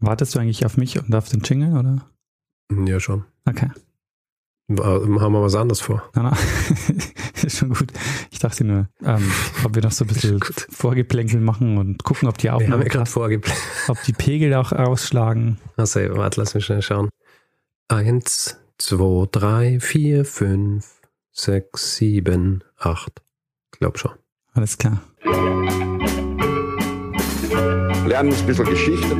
Wartest du eigentlich auf mich und auf den Jingle, oder? Ja, schon. Okay. Haben wir was anderes vor? Na, na. ist schon gut. Ich dachte nur, ähm, ob wir noch so ein bisschen Vorgeplänkel machen und gucken, ob die Wir haben Aufnahme ja gerade passt, vorgeplant. ob die Pegel auch ausschlagen. Also, warte, lass mich schnell schauen. Eins, zwei, drei, vier, fünf, sechs, sieben, acht. Glaub schon. Alles klar. lernen ein bisschen Geschichte.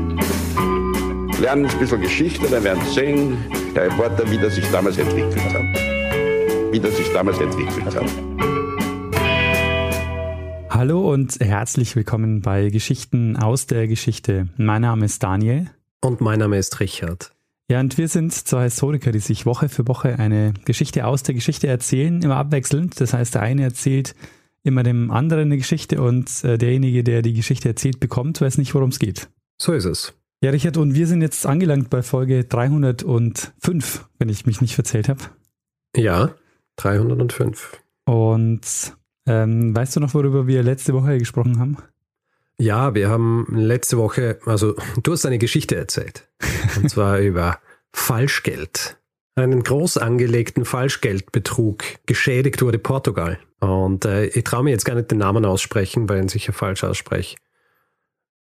Lernen ein bisschen Geschichte, dann werden Sie sehen, der Reporter, wie das sich damals entwickelt hat. Wie das sich damals entwickelt hat. Hallo und herzlich willkommen bei Geschichten aus der Geschichte. Mein Name ist Daniel. Und mein Name ist Richard. Ja, und wir sind zwei Historiker, die sich Woche für Woche eine Geschichte aus der Geschichte erzählen, immer abwechselnd. Das heißt, der eine erzählt immer dem anderen eine Geschichte und äh, derjenige, der die Geschichte erzählt, bekommt, weiß nicht, worum es geht. So ist es. Ja, Richard, und wir sind jetzt angelangt bei Folge 305, wenn ich mich nicht verzählt habe. Ja, 305. Und ähm, weißt du noch, worüber wir letzte Woche gesprochen haben? Ja, wir haben letzte Woche, also du hast eine Geschichte erzählt. Und zwar über Falschgeld. Einen groß angelegten Falschgeldbetrug. Geschädigt wurde Portugal. Und äh, ich traue mir jetzt gar nicht den Namen aussprechen, weil ich ihn sicher falsch ausspreche.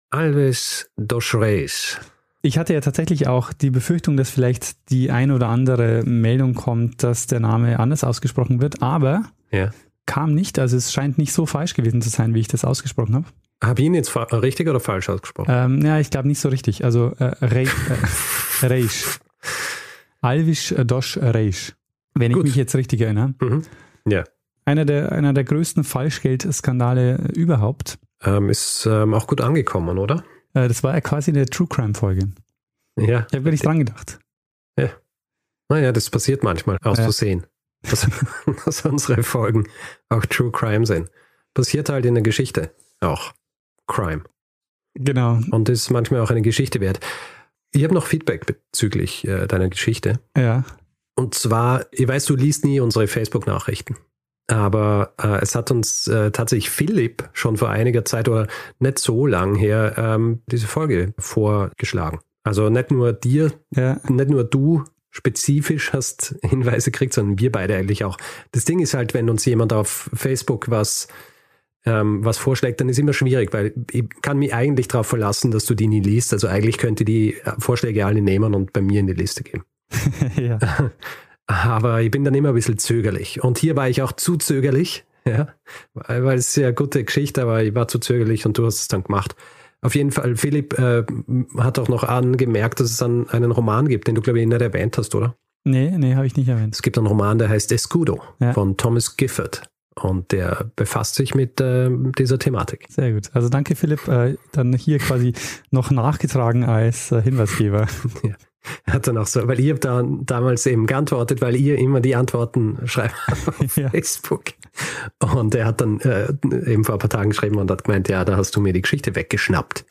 Alves dos Reis. Ich hatte ja tatsächlich auch die Befürchtung, dass vielleicht die ein oder andere Meldung kommt, dass der Name anders ausgesprochen wird, aber Ja. kam nicht. Also es scheint nicht so falsch gewesen zu sein, wie ich das ausgesprochen habe. Habe ich ihn jetzt richtig oder falsch ausgesprochen? Ähm, ja, ich glaube nicht so richtig. Also äh, Reis, äh, Reis. Alvis Dosch Reis. Wenn Gut. ich mich jetzt richtig erinnere. Mhm. Ja. Einer der, einer der größten Falschgeldskandale überhaupt. Ähm, ist ähm, auch gut angekommen, oder? Äh, das war ja quasi eine True Crime Folge. Ja. Ich habe wirklich dran gedacht. Naja, das passiert manchmal aus Ja. Versehen. Dass, dass unsere Folgen auch True Crime sind. Passiert halt in der Geschichte auch. Crime. Genau. Und ist manchmal auch eine Geschichte wert. Ich habe noch Feedback bezüglich äh, deiner Geschichte. Ja. Und zwar, ich weiß, du liest nie unsere Facebook-Nachrichten. Aber äh, es hat uns äh, tatsächlich Philipp schon vor einiger Zeit oder nicht so lang her ähm, diese Folge vorgeschlagen. Also nicht nur dir, Ja. nicht nur du spezifisch hast Hinweise gekriegt, sondern wir beide eigentlich auch. Das Ding ist halt, wenn uns jemand auf Facebook was, ähm, was vorschlägt, dann ist immer schwierig, weil ich kann mich eigentlich darauf verlassen, dass du die nie liest. Also eigentlich könnte die äh, Vorschläge alle nehmen und bei mir in die Liste geben. ja. Aber ich bin dann immer ein bisschen zögerlich. Und hier war ich auch zu zögerlich, ja, weil es ist ja eine gute Geschichte, aber ich war zu zögerlich und du hast es dann gemacht. Auf jeden Fall, Philipp äh, hat auch noch angemerkt, dass es dann einen Roman gibt, den du, glaube ich, nicht erwähnt hast, oder? Nee, nee, habe ich nicht erwähnt. Es gibt einen Roman, der heißt Escudo Ja. von Thomas Gifford. Und der befasst sich mit äh, dieser Thematik. Sehr gut. Also danke, Philipp. Äh, dann hier quasi noch nachgetragen als äh, Hinweisgeber. Er hat dann auch so, weil ihr da damals eben geantwortet, weil ihr immer die Antworten schreibt auf Ja. Facebook. Und er hat dann äh, eben vor ein paar Tagen geschrieben und hat gemeint, ja, da hast du mir die Geschichte weggeschnappt.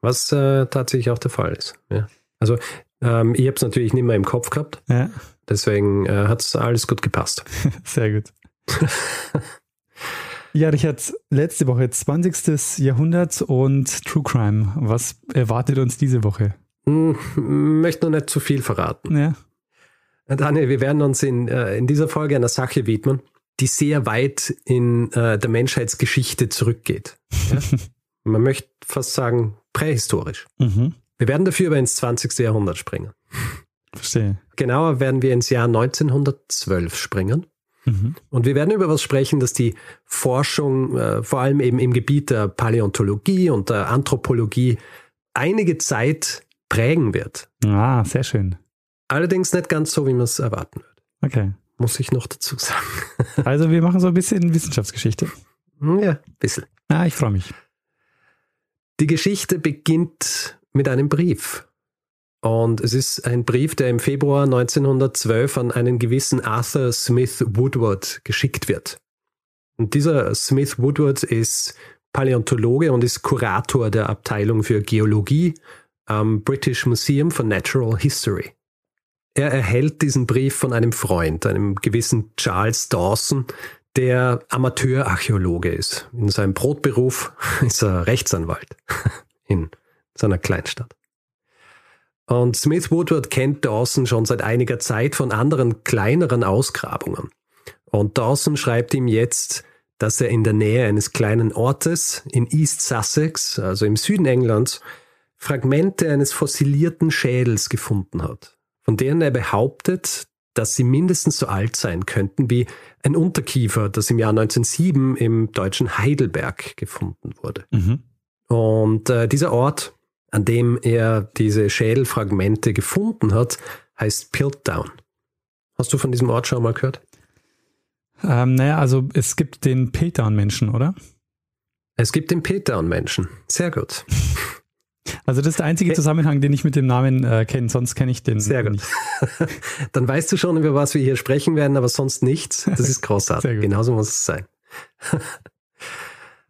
Was äh, tatsächlich auch der Fall ist. Ja. Also ähm, ich habe es natürlich nicht mehr im Kopf gehabt, Ja, deswegen äh, hat es alles gut gepasst. sehr gut. Ja, Richard, letzte Woche 20. Jahrhundert und True Crime. Was erwartet uns diese Woche? Hm, möchte noch nicht zu viel verraten. Ja, Daniel, wir werden uns in, äh, in dieser Folge einer Sache widmen, die sehr weit in äh, der Menschheitsgeschichte zurückgeht. Ja? Man möchte fast sagen, prähistorisch. mhm. Wir werden dafür aber ins 20. Jahrhundert springen. verstehe. Genauer werden wir ins Jahr 1912 springen. Mhm. Und wir werden über was sprechen, das die Forschung, äh, vor allem eben im Gebiet der Paläontologie und der Anthropologie, einige Zeit prägen wird. Ah, sehr schön. Allerdings nicht ganz so, wie man es erwarten wird. Okay. Muss ich noch dazu sagen. Also wir machen so ein bisschen Wissenschaftsgeschichte. Hm, Ja, ein bisschen. Ah, ich freue mich. Die Geschichte beginnt mit einem Brief. Und es ist ein Brief, der im Februar 1912 an einen gewissen Arthur Smith Woodward geschickt wird. Und dieser Smith Woodward ist Paläontologe und ist Kurator der Abteilung für Geologie am British Museum for Natural History. Er erhält diesen Brief von einem Freund, einem gewissen Charles Dawson, der Amateurarchäologe ist. In seinem Brotberuf ist er Rechtsanwalt in seiner Kleinstadt. Und Smith Woodward kennt Dawson schon seit einiger Zeit von anderen kleineren Ausgrabungen. Und Dawson schreibt ihm jetzt, dass er in der Nähe eines kleinen Ortes in East Sussex, also im Süden Englands, Fragmente eines fossilierten Schädels gefunden hat, von denen er behauptet, dass sie mindestens so alt sein könnten wie ein Unterkiefer, das im Jahr 1907 im deutschen Heidelberg gefunden wurde. Mhm. Und äh, dieser Ort, an dem er diese Schädelfragmente gefunden hat, heißt Piltdown. Hast du von diesem Ort schon mal gehört? Ähm, naja, also es gibt den Piltdown-Menschen, oder? Es gibt den Piltdown-Menschen. Sehr gut. Also das ist der einzige Zusammenhang, den ich mit dem Namen äh, kenne, sonst kenne ich den Sehr gut. nicht. Dann weißt du schon, über was wir hier sprechen werden, aber sonst nichts. Das ist großartig. Genauso muss es sein.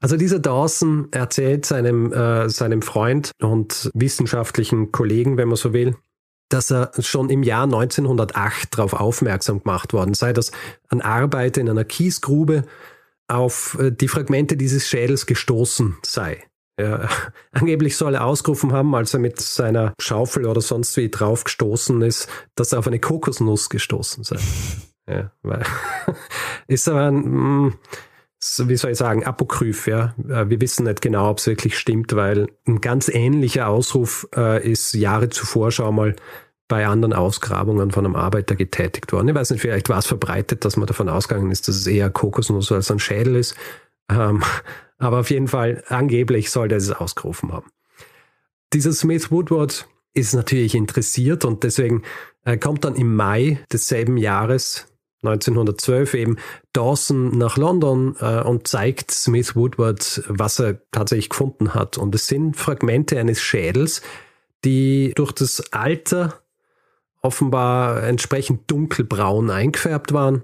Also dieser Dawson erzählt seinem, äh, seinem Freund und wissenschaftlichen Kollegen, wenn man so will, dass er schon im Jahr 1908 darauf aufmerksam gemacht worden sei, dass an Arbeit in einer Kiesgrube auf äh, die Fragmente dieses Schädels gestoßen sei. Ja, angeblich soll er ausgerufen haben, als er mit seiner Schaufel oder sonst wie drauf gestoßen ist, dass er auf eine Kokosnuss gestoßen sei. Ja, weil, ist aber ein, mm, wie soll ich sagen, apokryph, ja. Äh, wir wissen nicht genau, ob es wirklich stimmt, weil ein ganz ähnlicher Ausruf äh, ist Jahre zuvor schon mal bei anderen Ausgrabungen von einem Arbeiter getätigt worden. Ich weiß nicht, vielleicht war es verbreitet, dass man davon ausgegangen ist, dass es eher Kokosnuss als ein Schädel ist. Ähm, aber auf jeden Fall, angeblich soll er es ausgerufen haben. Dieser Smith Woodward ist natürlich interessiert und deswegen äh, kommt dann im Mai desselben Jahres 1912 eben Dawson nach London äh, und zeigt Smith Woodward, was er tatsächlich gefunden hat. Und es sind Fragmente eines Schädels, die durch das Alter offenbar entsprechend dunkelbraun eingefärbt waren.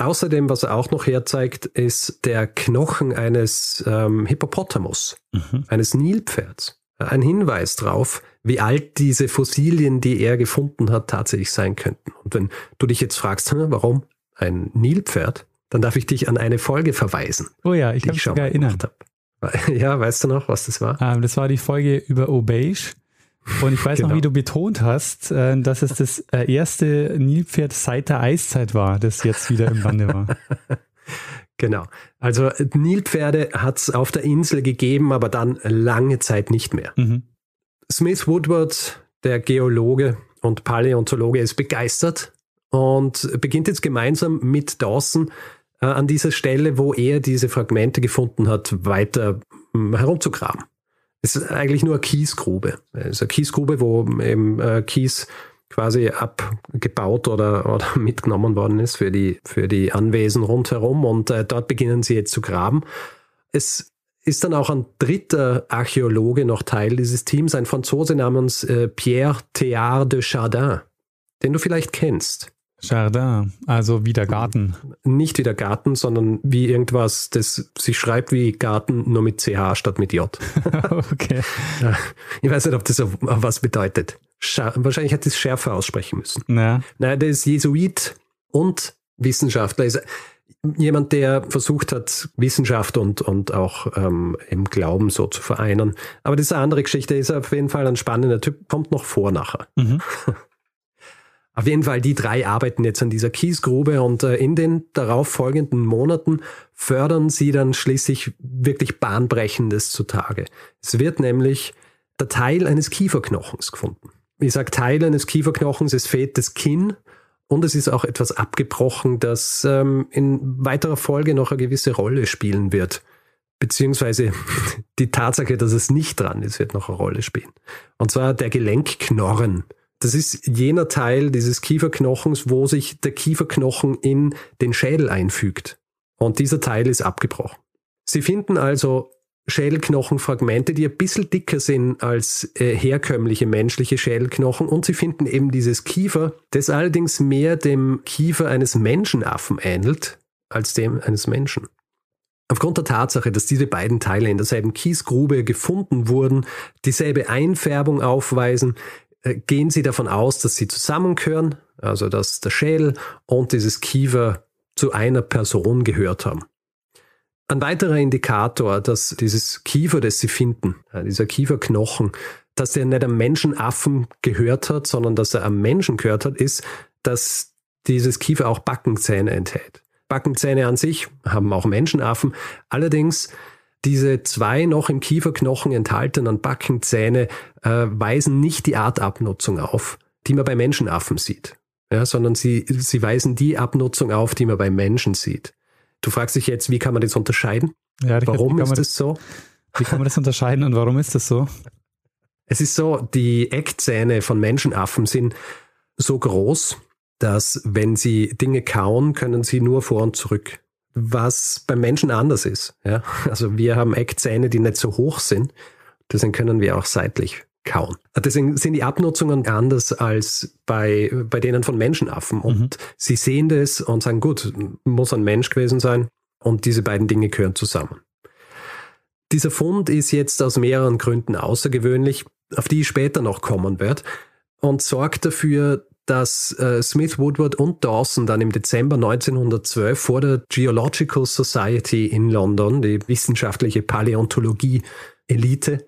Außerdem, was er auch noch herzeigt, ist der Knochen eines ähm, Hippopotamus, mhm. eines Nilpferds. Ein Hinweis darauf, wie alt diese Fossilien, die er gefunden hat, tatsächlich sein könnten. Und wenn du dich jetzt fragst, warum ein Nilpferd, dann darf ich dich an eine Folge verweisen. Oh ja, ich habe mich sogar erinnert. Hab. Ja, weißt du noch, was das war? Ähm, das war die Folge über Obeish. Und ich weiß genau. noch, wie du betont hast, äh, dass es das äh, erste Nilpferd seit der Eiszeit war, das jetzt wieder im Bande war. genau. Also Nilpferde hat es auf der Insel gegeben, aber dann lange Zeit nicht mehr. Mhm. Smith Woodward, der Geologe und Paläontologe, ist begeistert und beginnt jetzt gemeinsam mit Dawson äh, an dieser Stelle, wo er diese Fragmente gefunden hat, weiter hm, herumzugraben. Es ist eigentlich nur eine Kiesgrube. Es ist eine Kiesgrube, wo eben äh, Kies quasi abgebaut oder, oder mitgenommen worden ist für die, für die Anwesen rundherum und äh, dort beginnen sie jetzt zu graben. Es ist dann auch ein dritter Archäologe noch Teil dieses Teams, ein Franzose namens äh, Pierre Théard de Chardin, den du vielleicht kennst. Jardin, also wie der Garten. Nicht wie der Garten, sondern wie irgendwas, das sich schreibt wie Garten, nur mit CH statt mit J. okay. Ich weiß nicht, ob das was bedeutet. Wahrscheinlich hätte es schärfer aussprechen müssen. Ja. Nein, der ist Jesuit und Wissenschaftler. Ist jemand, der versucht hat, Wissenschaft und, und auch ähm, im Glauben so zu vereinen. Aber das ist eine andere Geschichte. Ist auf jeden Fall ein spannender Typ. Kommt noch vor nachher. Mhm. Auf jeden Fall, die drei arbeiten jetzt an dieser Kiesgrube und äh, in den darauf folgenden Monaten fördern sie dann schließlich wirklich Bahnbrechendes zutage. Es wird nämlich der Teil eines Kieferknochens gefunden ich sage Teil eines Kieferknochens, es fehlt das Kinn und es ist auch etwas abgebrochen, das ähm, in weiterer Folge noch eine gewisse Rolle spielen wird. Beziehungsweise die Tatsache, dass es nicht dran ist, wird noch eine Rolle spielen. Und zwar der Gelenkknorren. Das ist jener Teil dieses Kieferknochens, wo sich der Kieferknochen in den Schädel einfügt. Und dieser Teil ist abgebrochen. Sie finden also Schädelknochenfragmente, die ein bisschen dicker sind als äh, herkömmliche menschliche Schädelknochen und sie finden eben dieses Kiefer, das allerdings mehr dem Kiefer eines Menschenaffen ähnelt als dem eines Menschen. Aufgrund der Tatsache, dass diese beiden Teile in derselben Kiesgrube gefunden wurden, dieselbe Einfärbung aufweisen, gehen sie davon aus, dass sie zusammengehören, also dass der Schädel und dieses Kiefer zu einer Person gehört haben. Ein weiterer Indikator, dass dieses Kiefer, das sie finden, dieser Kieferknochen, dass er nicht am Menschenaffen gehört hat, sondern dass er am Menschen gehört hat, ist, dass dieses Kiefer auch Backenzähne enthält. Backenzähne an sich haben auch Menschenaffen. Allerdings diese zwei noch im Kieferknochen enthaltenen Backenzähne äh, weisen nicht die Artabnutzung auf, die man bei Menschenaffen sieht, ja, sondern sie, sie weisen die Abnutzung auf, die man bei Menschen sieht. Du fragst dich jetzt, wie kann man das unterscheiden? Ja, warum ist das so? Wie kann man das unterscheiden und warum ist das so? Es ist so, die Eckzähne von Menschenaffen sind so groß, dass wenn sie Dinge kauen, können sie nur vor und zurück. Was beim Menschen anders ist. Ja? Also wir haben Eckzähne, die nicht so hoch sind. Deswegen können wir auch seitlich kauen. Deswegen sind die Abnutzungen anders als bei, bei denen von Menschenaffen. Und mhm. sie sehen das und sagen, gut, muss ein Mensch gewesen sein. Und diese beiden Dinge gehören zusammen. Dieser Fund ist jetzt aus mehreren Gründen außergewöhnlich, auf die ich später noch kommen werde, und sorgt dafür, dass äh, Smith, Woodward und Dawson dann im Dezember 1912 vor der Geological Society in London, die wissenschaftliche Paläontologie-Elite,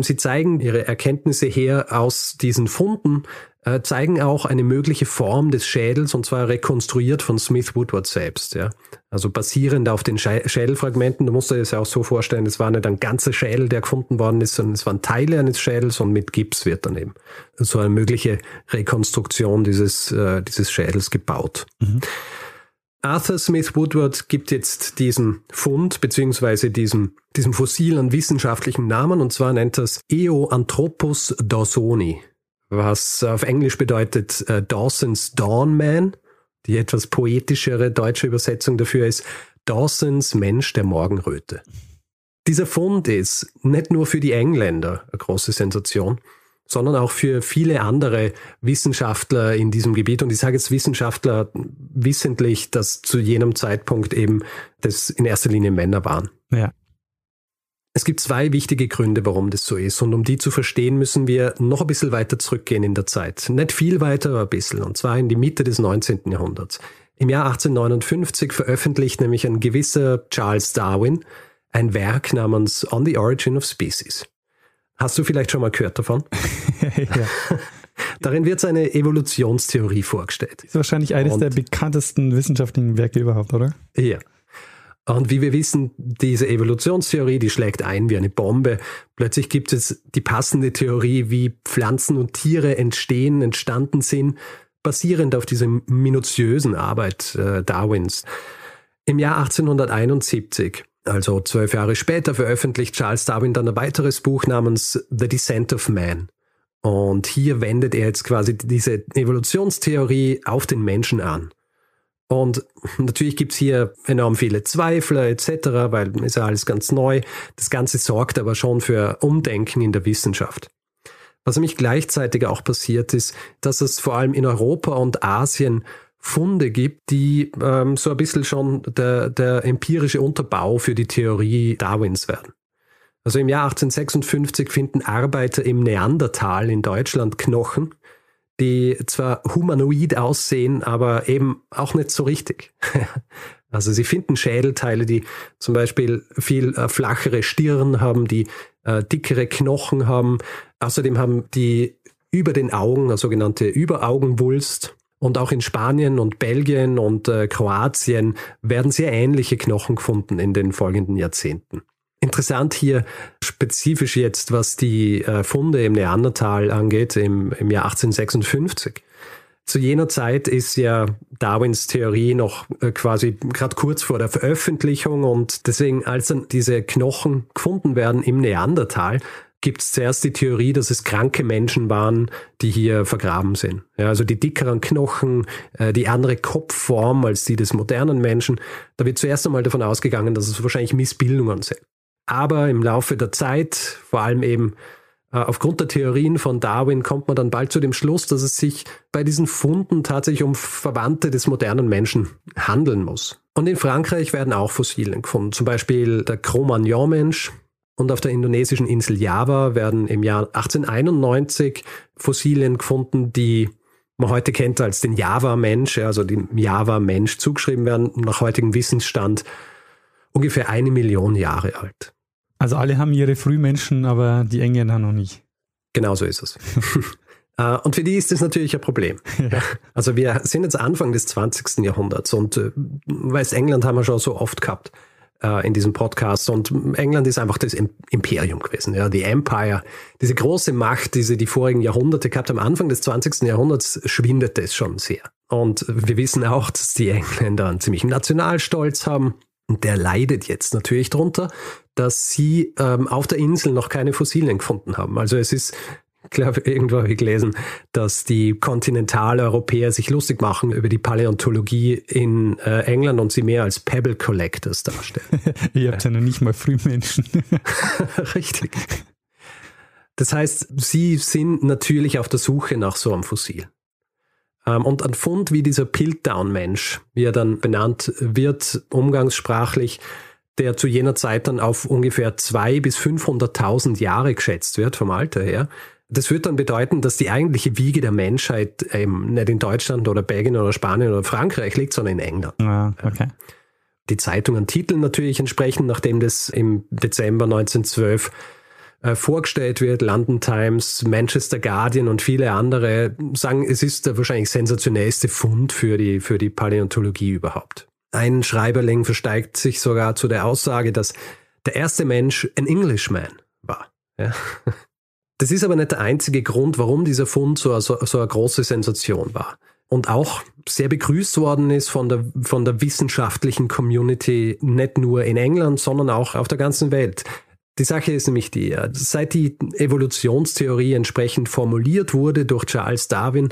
sie zeigen ihre Erkenntnisse her aus diesen Funden, äh, zeigen auch eine mögliche Form des Schädels und zwar rekonstruiert von Smith Woodward selbst. Ja. Also basierend auf den Schädelfragmenten. Du musst dir das ja auch so vorstellen, es war nicht ein ganzer Schädel, der gefunden worden ist, sondern es waren Teile eines Schädels und mit Gips wird dann eben so eine mögliche Rekonstruktion dieses, äh, dieses Schädels gebaut. Mhm. Arthur Smith Woodward gibt jetzt diesen Fund beziehungsweise diesem, diesem Fossil einen wissenschaftlichen Namen und zwar nennt er es Eoanthropus dawsoni was auf Englisch bedeutet äh, Dawson's Dawn Man. Die etwas poetischere deutsche Übersetzung dafür ist Dawsons Mensch der Morgenröte. Dieser Fund ist nicht nur für die Engländer eine große Sensation, sondern auch für viele andere Wissenschaftler in diesem Gebiet. Und ich sage jetzt Wissenschaftler wissentlich, dass zu jenem Zeitpunkt eben das in erster Linie Männer waren. Ja. Es gibt zwei wichtige Gründe, warum das so ist. Und um die zu verstehen, müssen wir noch ein bisschen weiter zurückgehen in der Zeit. Nicht viel weiter, aber ein bisschen. Und zwar in die Mitte des 19. Jahrhunderts. Im Jahr 1859 veröffentlicht nämlich ein gewisser Charles Darwin ein Werk namens On the Origin of Species. Hast du vielleicht schon mal gehört davon? ja. Darin wird seine Evolutionstheorie vorgestellt. Ist wahrscheinlich eines Und der bekanntesten wissenschaftlichen Werke überhaupt, oder? Ja. Und wie wir wissen, diese Evolutionstheorie, die schlägt ein wie eine Bombe. Plötzlich gibt es die passende Theorie, wie Pflanzen und Tiere entstehen, entstanden sind, basierend auf dieser minutiösen Arbeit äh, Darwins. Im Jahr 1871, also zwölf Jahre später, veröffentlicht Charles Darwin dann ein weiteres Buch namens The Descent of Man. Und hier wendet er jetzt quasi diese Evolutionstheorie auf den Menschen an. Und natürlich gibt's hier enorm viele Zweifler etc., weil ist ja alles ganz neu. Das Ganze sorgt aber schon für Umdenken in der Wissenschaft. Was nämlich gleichzeitig auch passiert ist, dass es vor allem in Europa und Asien Funde gibt, die ähm, so ein bisschen schon der, der empirische Unterbau für die Theorie Darwins werden. Also im Jahr 1856 finden Arbeiter im Neandertal in Deutschland Knochen, die zwar humanoid aussehen, aber eben auch nicht so richtig. also sie finden Schädelteile, die zum Beispiel viel äh, flachere Stirn haben, die äh, dickere Knochen haben. Außerdem haben die über den Augen, eine sogenannte Überaugenwulst. Und auch in Spanien und Belgien und äh, Kroatien werden sehr ähnliche Knochen gefunden in den folgenden Jahrzehnten. Interessant hier spezifisch jetzt, was die äh, Funde im Neandertal angeht, im, im Jahr 1856. Zu jener Zeit ist ja Darwins Theorie noch äh, quasi gerade kurz vor der Veröffentlichung und deswegen, als dann diese Knochen gefunden werden im Neandertal, gibt es zuerst die Theorie, dass es kranke Menschen waren, die hier vergraben sind. Ja, also die dickeren Knochen, äh, die andere Kopfform als die des modernen Menschen. Da wird zuerst einmal davon ausgegangen, dass es wahrscheinlich Missbildungen sind. Aber im Laufe der Zeit, vor allem eben äh, aufgrund der Theorien von Darwin, kommt man dann bald zu dem Schluss, dass es sich bei diesen Funden tatsächlich um Verwandte des modernen Menschen handeln muss. Und in Frankreich werden auch Fossilien gefunden, zum Beispiel der Cro-Magnon-Mensch. Und auf der indonesischen Insel Java werden im Jahr 1891 Fossilien gefunden, die man heute kennt als den Java-Mensch, also dem Java-Mensch zugeschrieben werden, nach heutigem Wissensstand ungefähr eine Million Jahre alt. Also alle haben ihre Frühmenschen, aber die Engländer noch nicht. Genau so ist es. Äh, und für die ist das natürlich ein Problem. Ja. Also wir sind jetzt Anfang des 20. Jahrhunderts und äh, Westengland haben wir schon so oft gehabt in diesem Podcast und England ist einfach das Imperium gewesen, ja, die Empire, diese große Macht, die sie die vorigen Jahrhunderte gehabt haben. Anfang des 20. Jahrhunderts schwindet es schon sehr. Und wir wissen auch, dass die Engländer einen ziemlichen Nationalstolz haben. Und der leidet jetzt natürlich darunter, dass sie ähm, auf der Insel noch keine Fossilien gefunden haben. Also es ist ich glaube, irgendwo habe ich gelesen, dass die Kontinentaleuropäer sich lustig machen über die Paläontologie in äh, England und sie mehr als Pebble Collectors darstellen. Ihr habt ja noch nicht mal Frühmenschen. Richtig. Das heißt, sie sind natürlich auf der Suche nach so einem Fossil. Ähm, und ein Fund wie dieser Piltdown-Mensch, wie er dann benannt wird, umgangssprachlich, der zu jener Zeit dann auf ungefähr 200.000 bis 500.000 Jahre geschätzt wird vom Alter her, das wird dann bedeuten, dass die eigentliche Wiege der Menschheit eben nicht in Deutschland oder Belgien oder Spanien oder Frankreich liegt, sondern in England. Ja, okay. Die Zeitungen titeln natürlich entsprechend, nachdem das im Dezember 1912 äh, vorgestellt wird. London Times, Manchester Guardian und viele andere sagen, es ist der wahrscheinlich sensationellste Fund für die, für die Paläontologie überhaupt. Ein Schreiberling versteigt sich sogar zu der Aussage, dass der erste Mensch ein Englishman war. Ja. Das ist aber nicht der einzige Grund, warum dieser Fund so, so, so eine große Sensation war. Und auch sehr begrüßt worden ist von der, von der wissenschaftlichen Community, nicht nur in England, sondern auch auf der ganzen Welt. Die Sache ist nämlich die, seit die Evolutionstheorie entsprechend formuliert wurde durch Charles Darwin,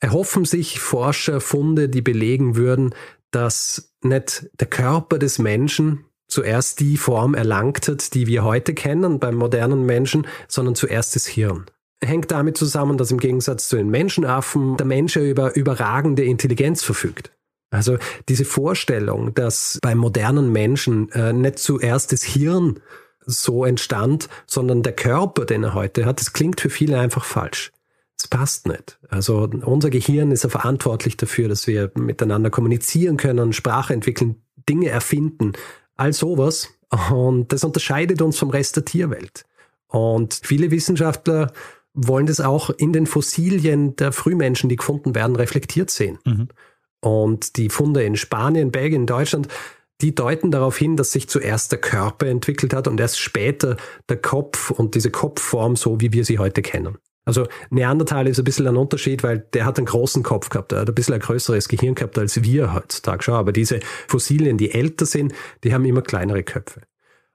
erhoffen sich Forscher Funde, die belegen würden, dass nicht der Körper des Menschen zuerst die Form erlangt hat, die wir heute kennen beim modernen Menschen, sondern zuerst das Hirn. Hängt damit zusammen, dass im Gegensatz zu den Menschenaffen der Mensch über überragende Intelligenz verfügt. Also diese Vorstellung, dass beim modernen Menschen äh, nicht zuerst das Hirn so entstand, sondern der Körper, den er heute hat, das klingt für viele einfach falsch. Es passt nicht. Also unser Gehirn ist ja verantwortlich dafür, dass wir miteinander kommunizieren können, Sprache entwickeln, Dinge erfinden, all sowas. Und das unterscheidet uns vom Rest der Tierwelt. Und viele Wissenschaftler wollen das auch in den Fossilien der Frühmenschen, die gefunden werden, reflektiert sehen. Mhm. Und die Funde in Spanien, Belgien, Deutschland, die deuten darauf hin, dass sich zuerst der Körper entwickelt hat und erst später der Kopf und diese Kopfform, so wie wir sie heute kennen. Also Neandertal ist ein bisschen ein Unterschied, weil der hat einen großen Kopf gehabt, er hat ein bisschen ein größeres Gehirn gehabt als wir heutzutage schon. Aber diese Fossilien, die älter sind, die haben immer kleinere Köpfe.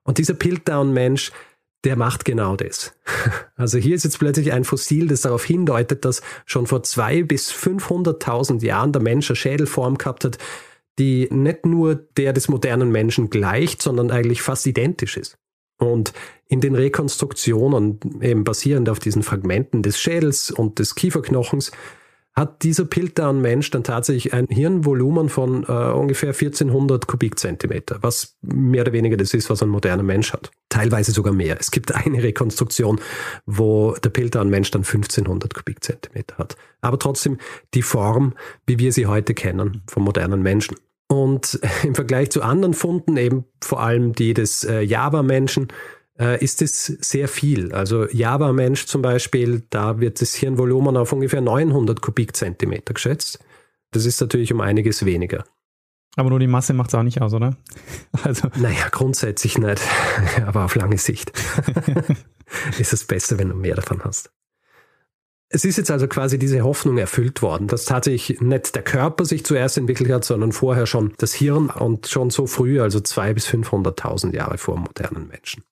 Und dieser Piltdown-Mensch, der macht genau das. Also hier ist jetzt plötzlich ein Fossil, das darauf hindeutet, dass schon vor zwei bis 500.000 Jahren der Mensch eine Schädelform gehabt hat, die nicht nur der des modernen Menschen gleicht, sondern eigentlich fast identisch ist. Und in den Rekonstruktionen, eben basierend auf diesen Fragmenten des Schädels und des Kieferknochens, hat dieser Piltdown-Mensch dann tatsächlich ein Hirnvolumen von äh, ungefähr 1400 Kubikzentimeter, was mehr oder weniger das ist, was ein moderner Mensch hat. Teilweise sogar mehr. Es gibt eine Rekonstruktion, wo der Piltdown-Mensch dann 1500 Kubikzentimeter hat. Aber trotzdem die Form, wie wir sie heute kennen, vom modernen Menschen. Und im Vergleich zu anderen Funden, eben vor allem die des äh, Java-Menschen, äh, ist es sehr viel. Also Java-Mensch zum Beispiel, da wird das Hirnvolumen auf ungefähr 900 Kubikzentimeter geschätzt. Das ist natürlich um einiges weniger. Aber nur die Masse macht es auch nicht aus, oder? Also. Naja, grundsätzlich nicht. Aber auf lange Sicht ist es besser, wenn du mehr davon hast. Es ist jetzt also quasi diese Hoffnung erfüllt worden, dass tatsächlich nicht der Körper sich zuerst entwickelt hat, sondern vorher schon das Hirn und schon so früh, also zwei bis 500.000 Jahre vor modernen Menschen.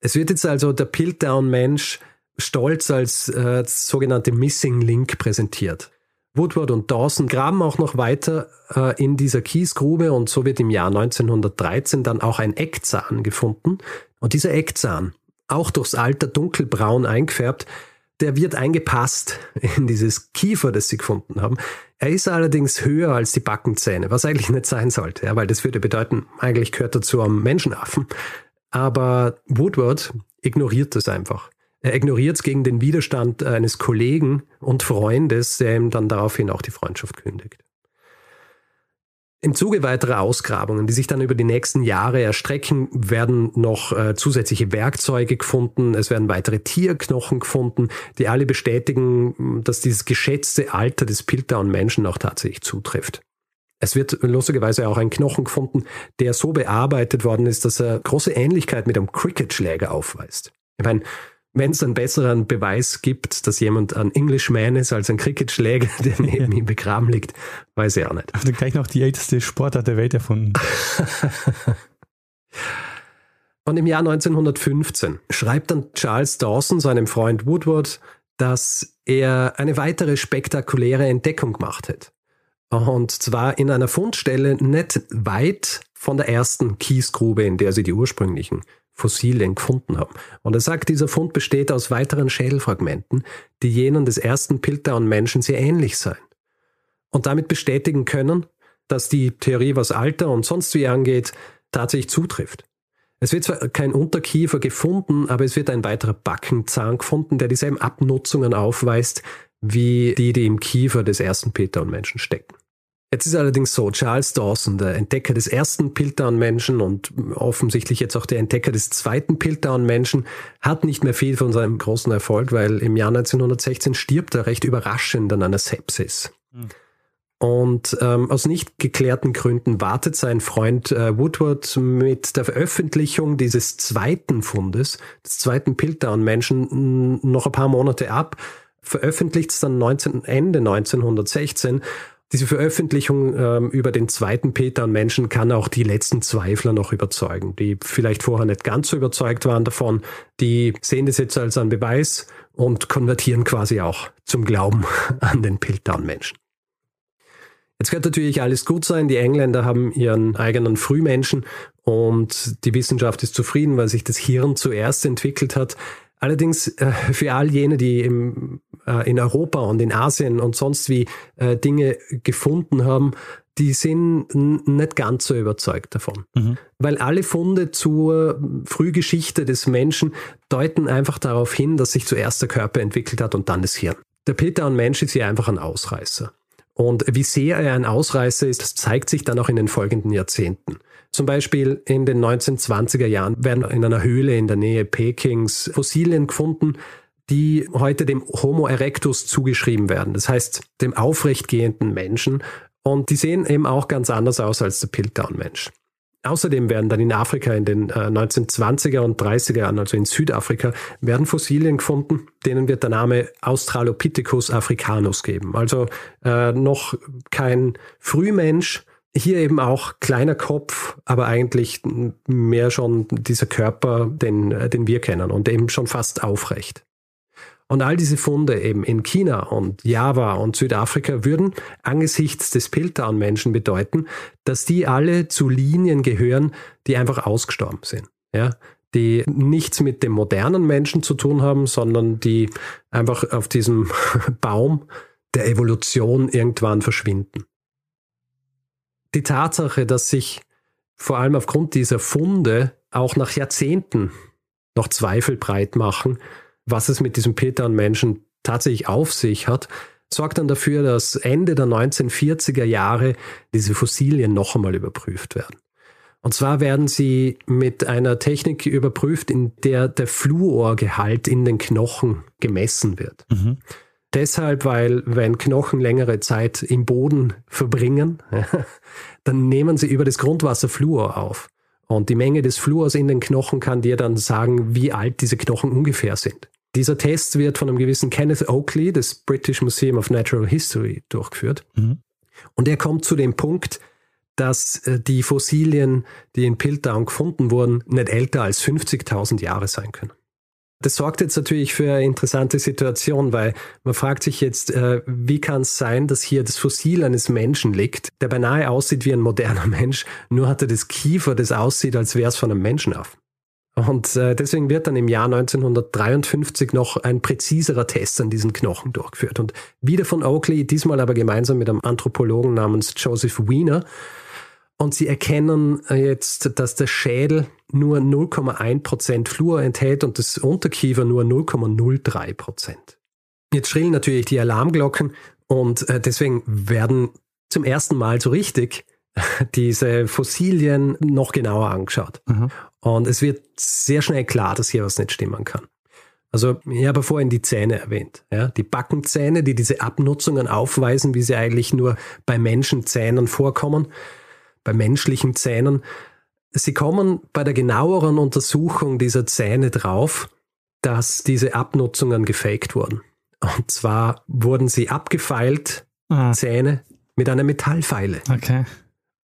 Es wird jetzt also der Piltdown-Mensch stolz als äh, sogenannte Missing Link präsentiert. Woodward und Dawson graben auch noch weiter äh, in dieser Kiesgrube und so wird im Jahr 1913 dann auch ein Eckzahn gefunden. Und dieser Eckzahn, auch durchs Alter dunkelbraun eingefärbt, der wird eingepasst in dieses Kiefer, das sie gefunden haben. Er ist allerdings höher als die Backenzähne, was eigentlich nicht sein sollte, ja, weil das würde bedeuten, eigentlich gehört er zu einem Menschenaffen. Aber Woodward ignoriert das einfach. Er ignoriert es gegen den Widerstand eines Kollegen und Freundes, der ihm dann daraufhin auch die Freundschaft kündigt. Im Zuge weiterer Ausgrabungen, die sich dann über die nächsten Jahre erstrecken, werden noch äh, zusätzliche Werkzeuge gefunden, es werden weitere Tierknochen gefunden, die alle bestätigen, dass dieses geschätzte Alter des Piltdown-Menschen auch tatsächlich zutrifft. Es wird lustigerweise auch ein Knochen gefunden, der so bearbeitet worden ist, dass er große Ähnlichkeit mit einem Cricketschläger aufweist. Ich meine, wenn es einen besseren Beweis gibt, dass jemand ein Englishman ist als ein Cricketschläger, der neben ihm begraben liegt, weiß ich auch nicht. Also gleich noch die älteste Sportart der Welt erfunden. Und im Jahr 1915 schreibt dann Charles Dawson seinem Freund Woodward, dass er eine weitere spektakuläre Entdeckung gemacht hat. Und zwar in einer Fundstelle nicht weit von der ersten Kiesgrube, in der sie die ursprünglichen Fossilien gefunden haben. Und er sagt, dieser Fund besteht aus weiteren Schädelfragmenten, die jenen des ersten Piltdown-Menschen sehr ähnlich seien. Und damit bestätigen können, dass die Theorie, was Alter und sonst wie angeht, tatsächlich zutrifft. Es wird zwar kein Unterkiefer gefunden, aber es wird ein weiterer Backenzahn gefunden, der dieselben Abnutzungen aufweist, wie die, die im Kiefer des ersten Piltdown-Menschen stecken. Jetzt ist allerdings so, Charles Dawson, der Entdecker des ersten Piltdown-Menschen und offensichtlich jetzt auch der Entdecker des zweiten Piltdown-Menschen, hat nicht mehr viel von seinem großen Erfolg, weil im Jahr 1916 stirbt er recht überraschend an einer Sepsis. Mhm. Und ähm, aus nicht geklärten Gründen wartet sein Freund äh, Woodward mit der Veröffentlichung dieses zweiten Fundes, des zweiten Piltdown-Menschen, noch ein paar Monate ab, veröffentlicht es dann 19, Ende 1916 diese Veröffentlichung ähm, über den zweiten Peter an Menschen kann auch die letzten Zweifler noch überzeugen, die vielleicht vorher nicht ganz so überzeugt waren davon. Die sehen das jetzt als einen Beweis und konvertieren quasi auch zum Glauben an den Piltdown-Menschen. Jetzt wird natürlich alles gut sein. Die Engländer haben ihren eigenen Frühmenschen und die Wissenschaft ist zufrieden, weil sich das Hirn zuerst entwickelt hat. Allerdings äh, für all jene, die im, äh, in Europa und in Asien und sonst wie äh, Dinge gefunden haben, die sind nicht ganz so überzeugt davon. Mhm. Weil alle Funde zur Frühgeschichte des Menschen deuten einfach darauf hin, dass sich zuerst der Körper entwickelt hat und dann das Hirn. Der Peter und Mensch ist hier einfach ein Ausreißer. Und wie sehr er ein Ausreißer ist, das zeigt sich dann auch in den folgenden Jahrzehnten. Zum Beispiel in den 1920er Jahren werden in einer Höhle in der Nähe Pekings Fossilien gefunden, die heute dem Homo erectus zugeschrieben werden. Das heißt, dem aufrechtgehenden Menschen. Und die sehen eben auch ganz anders aus als der Piltdown-Mensch. Außerdem werden dann in Afrika in den 1920er äh, und 30er Jahren, also in Südafrika, werden Fossilien gefunden, denen wird der Name Australopithecus africanus geben. Also äh, noch kein Frühmensch, hier eben auch kleiner Kopf, aber eigentlich mehr schon dieser Körper, den, den wir kennen und eben schon fast aufrecht. Und all diese Funde eben in China und Java und Südafrika würden angesichts des Piltdown-Menschen bedeuten, dass die alle zu Linien gehören, die einfach ausgestorben sind. Ja? Die nichts mit dem modernen Menschen zu tun haben, sondern die einfach auf diesem Baum der Evolution irgendwann verschwinden die Tatsache, dass sich vor allem aufgrund dieser Funde auch nach Jahrzehnten noch Zweifel breit machen, was es mit diesem Peter und Menschen tatsächlich auf sich hat, sorgt dann dafür, dass Ende der 1940er Jahre diese Fossilien noch einmal überprüft werden. Und zwar werden sie mit einer Technik überprüft, in der der Fluorgehalt in den Knochen gemessen wird. Mhm. Deshalb, weil wenn Knochen längere Zeit im Boden verbringen, dann nehmen sie über das Grundwasser Fluor auf. Und die Menge des Fluors in den Knochen kann dir dann sagen, wie alt diese Knochen ungefähr sind. Dieser Test wird von einem gewissen Kenneth Oakley des British Museum of Natural History durchgeführt. Mhm. Und er kommt zu dem Punkt, dass äh, die Fossilien, die in Piltdown gefunden wurden, nicht älter als 50.000 Jahre sein können. Das sorgt jetzt natürlich für eine interessante Situation, weil man fragt sich jetzt, äh, wie kann es sein, dass hier das Fossil eines Menschen liegt, der beinahe aussieht wie ein moderner Mensch, nur hat er das Kiefer, das aussieht, als wäre es von einem Menschenaffen. Und äh, deswegen wird dann im Jahr 1953 noch ein präziserer Test an diesen Knochen durchgeführt. Und wieder von Oakley, diesmal aber gemeinsam mit einem Anthropologen namens Joseph Wiener. Und sie erkennen äh, jetzt, dass der Schädel nur 0,1% Fluor enthält und das Unterkiefer nur 0,03%. Jetzt schrillen natürlich die Alarmglocken und äh, deswegen werden zum ersten Mal so richtig diese Fossilien noch genauer angeschaut. Mhm. Und es wird sehr schnell klar, dass hier was nicht stimmen kann. Also ich habe vorhin die Zähne erwähnt. Ja? Die Backenzähne, die diese Abnutzungen aufweisen, wie sie eigentlich nur bei Menschenzähnen vorkommen, bei menschlichen Zähnen. Sie kommen bei der genaueren Untersuchung dieser Zähne drauf, dass diese Abnutzungen gefaked wurden. Und zwar wurden sie abgefeilt, ah. Zähne, mit einer Metallfeile. Okay.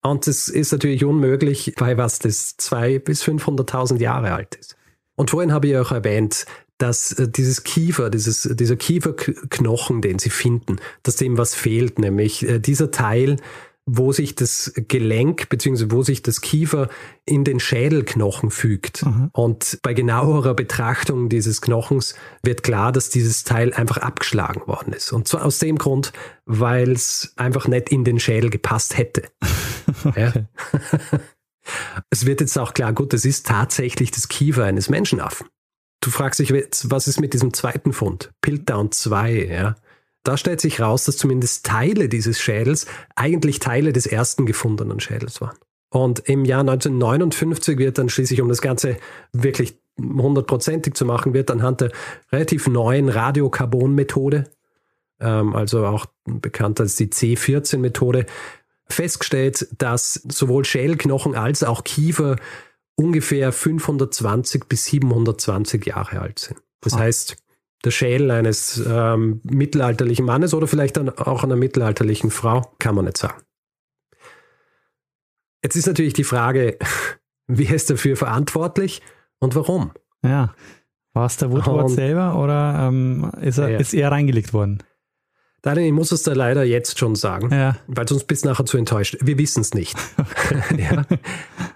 Und das ist natürlich unmöglich, weil was das zwei bis 500.000 Jahre alt ist. Und vorhin habe ich auch erwähnt, dass äh, dieses Kiefer, dieses, dieser Kieferknochen, den sie finden, dass dem was fehlt, nämlich äh, dieser Teil, wo sich das Gelenk bzw. wo sich das Kiefer in den Schädelknochen fügt. Mhm. Und bei genauerer Betrachtung dieses Knochens wird klar, dass dieses Teil einfach abgeschlagen worden ist. Und zwar aus dem Grund, weil es einfach nicht in den Schädel gepasst hätte. okay. es wird jetzt auch klar, gut, es ist tatsächlich das Kiefer eines Menschenaffen. Du fragst dich, was ist mit diesem zweiten Fund? Piltdown 2, ja. Da stellt sich raus, dass zumindest Teile dieses Schädels eigentlich Teile des ersten gefundenen Schädels waren. Und im Jahr 1959 wird dann schließlich, um das Ganze wirklich hundertprozentig zu machen, wird anhand der relativ neuen Radiokarbon-Methode, ähm, also auch bekannt als die C14-Methode, festgestellt, dass sowohl Schädelknochen als auch Kiefer ungefähr 520 bis 720 Jahre alt sind. Das heißt, der Schädel eines ähm, mittelalterlichen Mannes oder vielleicht dann auch einer mittelalterlichen Frau, kann man nicht sagen. Jetzt ist natürlich die Frage, wer ist dafür verantwortlich und warum? Ja, war es der Woodward selber oder ähm, ist, er, ja. ist er reingelegt worden? Daniel, ich muss es da leider jetzt schon sagen, ja. weil sonst bist du nachher zu enttäuscht. Wir wissen es nicht. ja.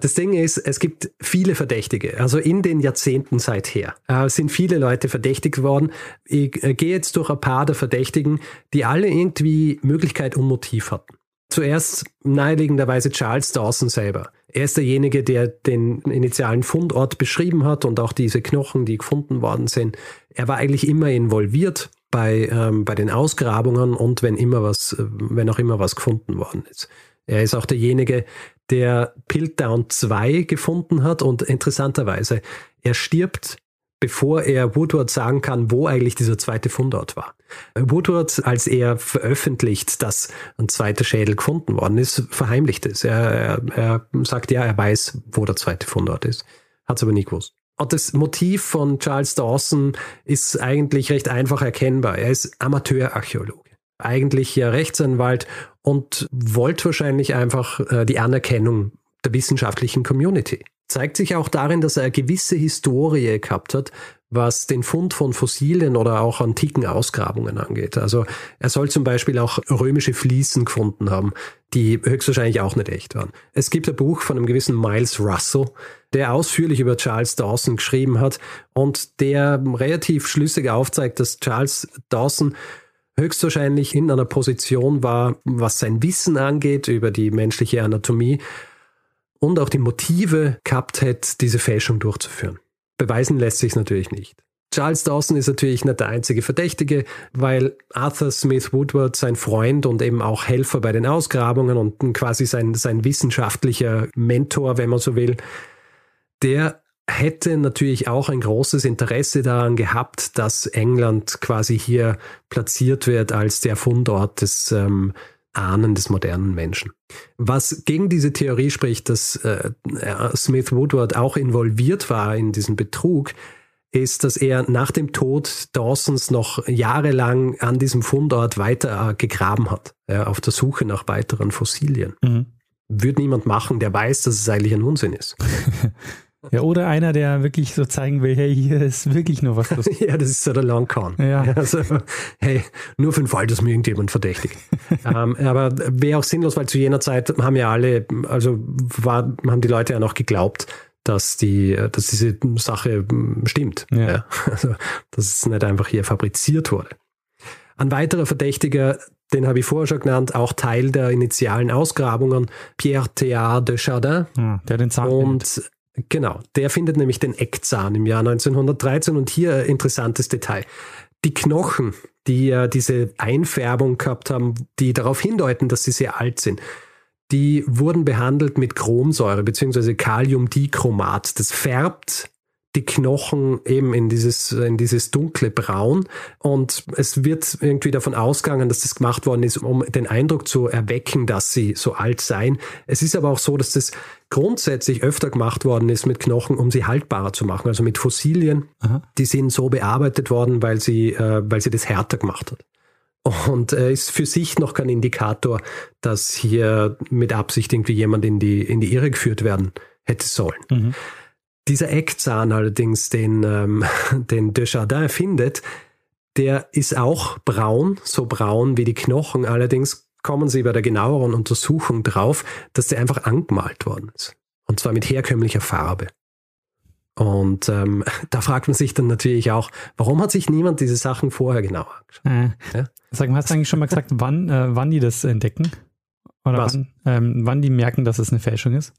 Das Ding ist, es gibt viele Verdächtige. Also in den Jahrzehnten seither äh, sind viele Leute verdächtigt worden. Ich äh, gehe jetzt durch ein paar der Verdächtigen, die alle irgendwie Möglichkeit und Motiv hatten. Zuerst naheliegenderweise Charles Dawson selber. Er ist derjenige, der den initialen Fundort beschrieben hat und auch diese Knochen, die gefunden worden sind. Er war eigentlich immer involviert bei, ähm, bei den Ausgrabungen und wenn immer was, äh, wenn auch immer was gefunden worden ist. Er ist auch derjenige, der Piltdown 2 gefunden hat und interessanterweise, er stirbt, bevor er Woodward sagen kann, wo eigentlich dieser zweite Fundort war. Woodward, als er veröffentlicht, dass ein zweiter Schädel gefunden worden ist, verheimlicht es. Er, er, er sagt ja, er weiß, wo der zweite Fundort ist. Hat es aber nie gewusst. Und das Motiv von Charles Dawson ist eigentlich recht einfach erkennbar. Er ist Amateurarchäologe, eigentlich ja Rechtsanwalt und wollte wahrscheinlich einfach äh, die Anerkennung der wissenschaftlichen Community. Zeigt sich auch darin, dass er eine gewisse Historie gehabt hat, was den Fund von Fossilien oder auch antiken Ausgrabungen angeht. Also er soll zum Beispiel auch römische Fliesen gefunden haben, die höchstwahrscheinlich auch nicht echt waren. Es gibt ein Buch von einem gewissen Miles Russell, der ausführlich über Charles Dawson geschrieben hat und der relativ schlüssig aufzeigt, dass Charles Dawson höchstwahrscheinlich in einer Position war, was sein Wissen angeht über die menschliche Anatomie und auch die Motive gehabt hätte, diese Fälschung durchzuführen. Beweisen lässt sich natürlich nicht. Charles Dawson ist natürlich nicht der einzige Verdächtige, weil Arthur Smith Woodward sein Freund und eben auch Helfer bei den Ausgrabungen und quasi sein, sein wissenschaftlicher Mentor, wenn man so will, der hätte natürlich auch ein großes Interesse daran gehabt, dass England quasi hier platziert wird als der Fundort des ähm, Ahnen des modernen Menschen. Was gegen diese Theorie spricht, dass äh, Smith Woodward auch involviert war in diesen Betrug, ist, dass er nach dem Tod Dawsons noch jahrelang an diesem Fundort weiter äh, gegraben hat, ja, auf der Suche nach weiteren Fossilien. Mhm. Würde niemand machen, der weiß, dass es eigentlich ein Unsinn ist. Ja, oder einer, der wirklich so zeigen will, hey, hier ist wirklich nur was los. ja, das ist so der Long Con. Ja. Also, hey, nur für den Fall, dass mir irgendjemand verdächtigt. ähm, aber wäre auch sinnlos, weil zu jener Zeit haben ja alle, also war, haben die Leute ja noch geglaubt, dass die, dass diese Sache hm, stimmt. Ja. ja. Also, dass es nicht einfach hier fabriziert wurde. Ein weiterer Verdächtiger, den habe ich vorher schon genannt, auch Teil der initialen Ausgrabungen, Pierre Théard de Chardin. Ja, der den Zahn Und Genau, der findet nämlich den Eckzahn im Jahr 1913 und hier ein interessantes Detail. Die Knochen, die ja diese Einfärbung gehabt haben, die darauf hindeuten, dass sie sehr alt sind, die wurden behandelt mit Chromsäure bzw. Kaliumdichromat. Das färbt die Knochen eben in dieses, in dieses dunkle Braun. Und es wird irgendwie davon ausgegangen, dass das gemacht worden ist, um den Eindruck zu erwecken, dass sie so alt seien. Es ist aber auch so, dass das grundsätzlich öfter gemacht worden ist mit Knochen, um sie haltbarer zu machen. Also mit Fossilien, Aha. die sind so bearbeitet worden, weil sie, äh, weil sie das härter gemacht hat. Und äh, ist für sich noch kein Indikator, dass hier mit Absicht irgendwie jemand in die, in die Irre geführt werden hätte sollen. Mhm. Dieser Eckzahn allerdings, den, ähm, den Desjardins findet, der ist auch braun, so braun wie die Knochen. Allerdings kommen sie bei der genaueren Untersuchung drauf, dass der einfach angemalt worden ist. Und zwar mit herkömmlicher Farbe. Und ähm, da fragt man sich dann natürlich auch, warum hat sich niemand diese Sachen vorher genauer angeschaut? Äh, ja? Sag mal, hast du eigentlich schon mal gesagt, wann, äh, wann die das entdecken? Oder wann, ähm, wann die merken, dass es eine Fälschung ist?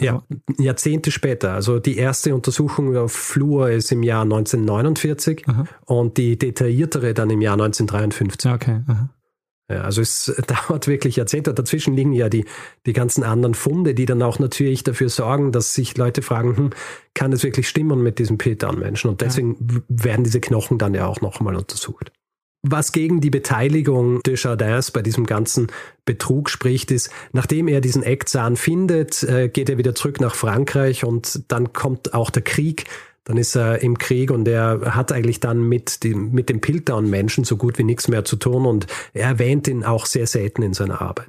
Ja, Jahrzehnte später. Also die erste Untersuchung auf Fluor ist im Jahr 1949 aha. und die detailliertere dann im Jahr 1953. Okay. Aha. Ja, also es dauert wirklich Jahrzehnte. Dazwischen liegen ja die, die ganzen anderen Funde, die dann auch natürlich dafür sorgen, dass sich Leute fragen, hm, kann es wirklich stimmen mit diesem Peter-Menschen? Und deswegen ja. werden diese Knochen dann ja auch nochmal untersucht. Was gegen die Beteiligung de Jardins bei diesem ganzen Betrug spricht, ist, nachdem er diesen Eckzahn findet, äh, geht er wieder zurück nach Frankreich und dann kommt auch der Krieg. Dann ist er im Krieg und er hat eigentlich dann mit dem, mit dem Piltdown-Menschen so gut wie nichts mehr zu tun und er erwähnt ihn auch sehr selten in seiner Arbeit.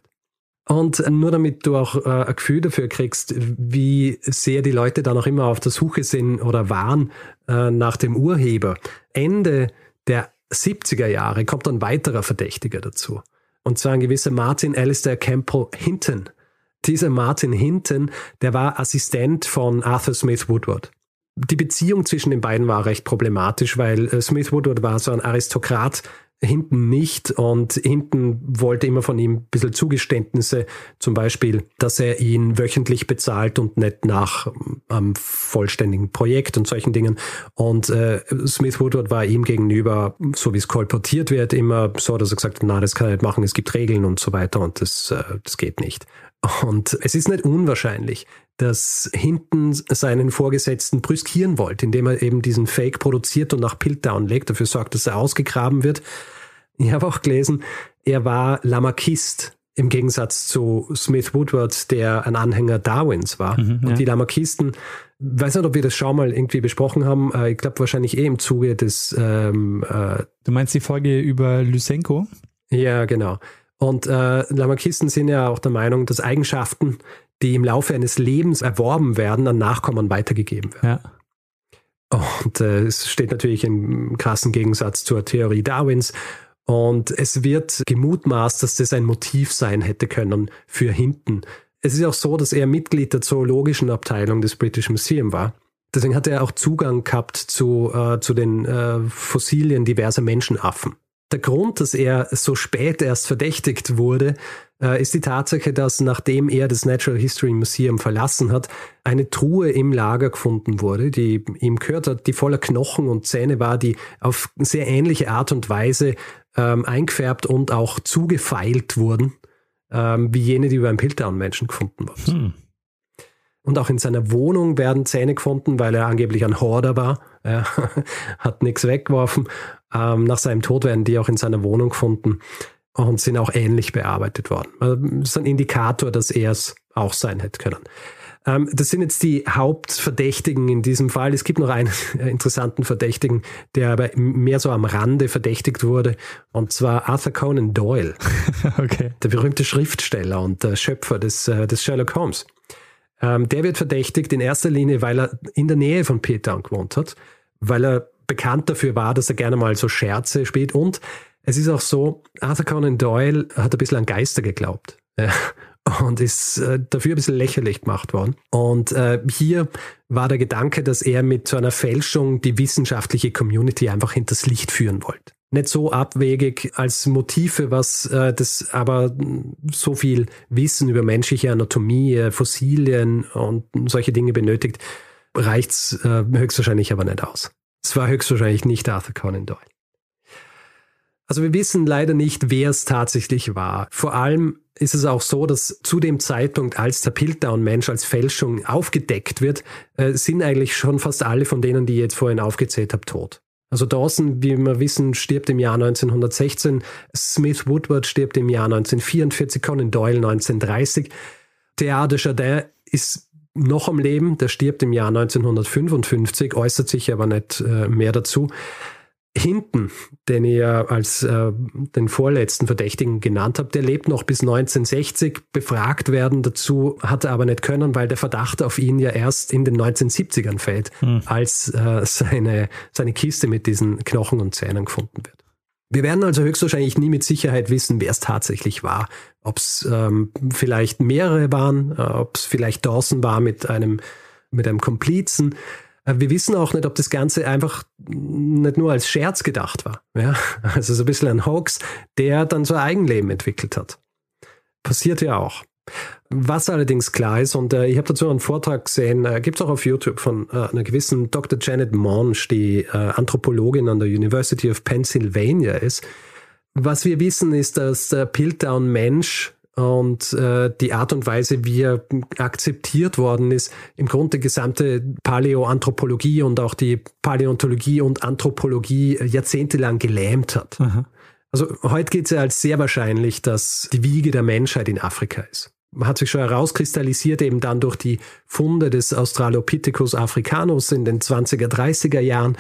Und nur damit du auch äh, ein Gefühl dafür kriegst, wie sehr die Leute da noch immer auf der Suche sind oder waren äh, nach dem Urheber. Ende der 70er Jahre kommt ein weiterer Verdächtiger dazu. Und zwar ein gewisser Martin Alistair Campbell Hinton. Dieser Martin Hinton, der war Assistent von Arthur Smith Woodward. Die Beziehung zwischen den beiden war recht problematisch, weil äh, Smith Woodward war so ein Aristokrat, hinten nicht und hinten wollte immer von ihm ein bisschen Zugeständnisse, zum Beispiel, dass er ihn wöchentlich bezahlt und nicht nach einem ähm, vollständigen Projekt und solchen Dingen. Und äh, Smith Woodward war ihm gegenüber, so wie es kolportiert wird, immer so, dass er gesagt hat, na, das kann er nicht machen, es gibt Regeln und so weiter und das, äh, das geht nicht. Und es ist nicht unwahrscheinlich, dass hinten seinen Vorgesetzten brüskieren wollte, indem er eben diesen Fake produziert und nach Piltdown legt, dafür sorgt, dass er ausgegraben wird. Ich habe auch gelesen, er war Lamarckist im Gegensatz zu Smith Woodward, der ein Anhänger Darwins war. Mhm, ja. Und die Lamarckisten, weiß nicht, ob wir das schon mal irgendwie besprochen haben, äh, ich glaube wahrscheinlich eh im Zuge des... Ähm, äh, du meinst die Folge über Lysenko? Ja, genau. Und äh, Lamarckisten sind ja auch der Meinung, dass Eigenschaften, die im Laufe eines Lebens erworben werden, an Nachkommen weitergegeben werden. Ja. Und äh, es steht natürlich im krassen Gegensatz zur Theorie Darwins. Und es wird gemutmaßt, dass das ein Motiv sein hätte können für hinten. Es ist auch so, dass er Mitglied der zoologischen Abteilung des British Museum war. Deswegen hat er auch Zugang gehabt zu, äh, zu den äh, Fossilien diverser Menschenaffen. Der Grund, dass er so spät erst verdächtigt wurde, äh, ist die Tatsache, dass nachdem er das Natural History Museum verlassen hat, eine Truhe im Lager gefunden wurde, die ihm gehört hat, die voller Knochen und Zähne war, die auf sehr ähnliche Art und Weise ähm, eingefärbt und auch zugefeilt wurden, ähm, wie jene, die beim Piltdown-Menschen gefunden wurden. Hm. Und auch in seiner Wohnung werden Zähne gefunden, weil er angeblich ein Horder war. Er hat nichts weggeworfen. Ähm, nach seinem Tod werden die auch in seiner Wohnung gefunden und sind auch ähnlich bearbeitet worden. Also, das ist ein Indikator, dass er es auch sein hätte können. Ähm, das sind jetzt die Hauptverdächtigen in diesem Fall. Es gibt noch einen interessanten Verdächtigen, der aber mehr so am Rande verdächtigt wurde, und zwar Arthur Conan Doyle, okay. der berühmte Schriftsteller und der Schöpfer des, äh, des Sherlock Holmes. Ähm, der wird verdächtigt in erster Linie, weil er in der Nähe von Peter gewohnt hat, weil er bekannt dafür war, dass er gerne mal so Scherze spielt und es ist auch so, Arthur Conan Doyle hat ein bisschen an Geister geglaubt. Und ist äh, dafür ein bisschen lächerlich gemacht worden. Und äh, hier war der Gedanke, dass er mit so einer Fälschung die wissenschaftliche Community einfach hinters Licht führen wollte. Nicht so abwegig als Motive, was äh, das aber so viel Wissen über menschliche Anatomie, Fossilien und solche Dinge benötigt, reicht's höchstwahrscheinlich aber nicht aus. Es war höchstwahrscheinlich nicht Arthur Conan Doyle. Also wir wissen leider nicht, wer es tatsächlich war. Vor allem ist es auch so, dass zu dem Zeitpunkt, als der Piltdown-Mensch als Fälschung aufgedeckt wird, äh, sind eigentlich schon fast alle von denen, die ich jetzt vorhin aufgezählt habe, tot. Also Dawson, wie wir wissen, stirbt im Jahr 1916, Smith Woodward stirbt im Jahr 1944, Conan Doyle 1930. Théard de Chardin ist noch am Leben, der stirbt im Jahr 1955, äußert sich aber nicht äh, mehr dazu. Hinten, den ich ja als äh, den vorletzten Verdächtigen genannt habe, der lebt noch bis 1960. Befragt werden dazu hat er aber nicht können, weil der Verdacht auf ihn ja erst in den 1970ern fällt, hm. als äh, seine, seine Kiste mit diesen Knochen und Zähnen gefunden wird. Wir werden also höchstwahrscheinlich nie mit Sicherheit wissen, wer es tatsächlich war. Ob es ähm, vielleicht mehrere waren, äh, ob es vielleicht Dawson war mit einem, mit einem Komplizen. Äh, wir wissen auch nicht, ob das Ganze einfach nicht nur als Scherz gedacht war. Ja? Also so ein bisschen ein Hoax, der dann so ein Eigenleben entwickelt hat. Passiert ja auch. Was allerdings klar ist, und äh, ich habe dazu einen Vortrag gesehen, äh, gibt es auch auf YouTube von äh, einer gewissen Dr. Janet Monge, die äh, Anthropologin an der University of Pennsylvania ist. Was wir wissen, ist, dass der Piltdown-Mensch und äh, die Art und Weise, wie er akzeptiert worden ist, im Grunde die gesamte Paläoanthropologie und auch die Paläontologie und Anthropologie jahrzehntelang gelähmt hat. Aha. Also heute geht es ja als sehr wahrscheinlich, dass die Wiege der Menschheit in Afrika ist. Man hat sich schon herauskristallisiert, eben dann durch die Funde des Australopithecus africanus in den 20er, 30er Jahren.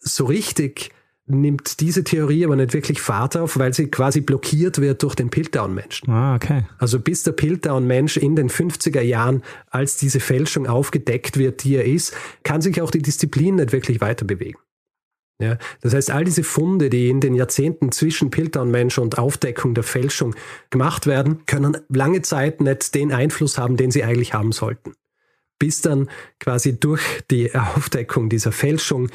So richtig nimmt diese Theorie aber nicht wirklich Fahrt auf, weil sie quasi blockiert wird durch den Piltdown-Menschen. Ah, okay. Also bis der Piltdown-Mensch in den 50er Jahren, als diese Fälschung aufgedeckt wird, die er ist, kann sich auch die Disziplin nicht wirklich weiter bewegen. Ja, das heißt, all diese Funde, die in den Jahrzehnten zwischen Piltdown-Mensch und Aufdeckung der Fälschung gemacht werden, können lange Zeit nicht den Einfluss haben, den sie eigentlich haben sollten. Bis dann quasi durch die Aufdeckung dieser Fälschung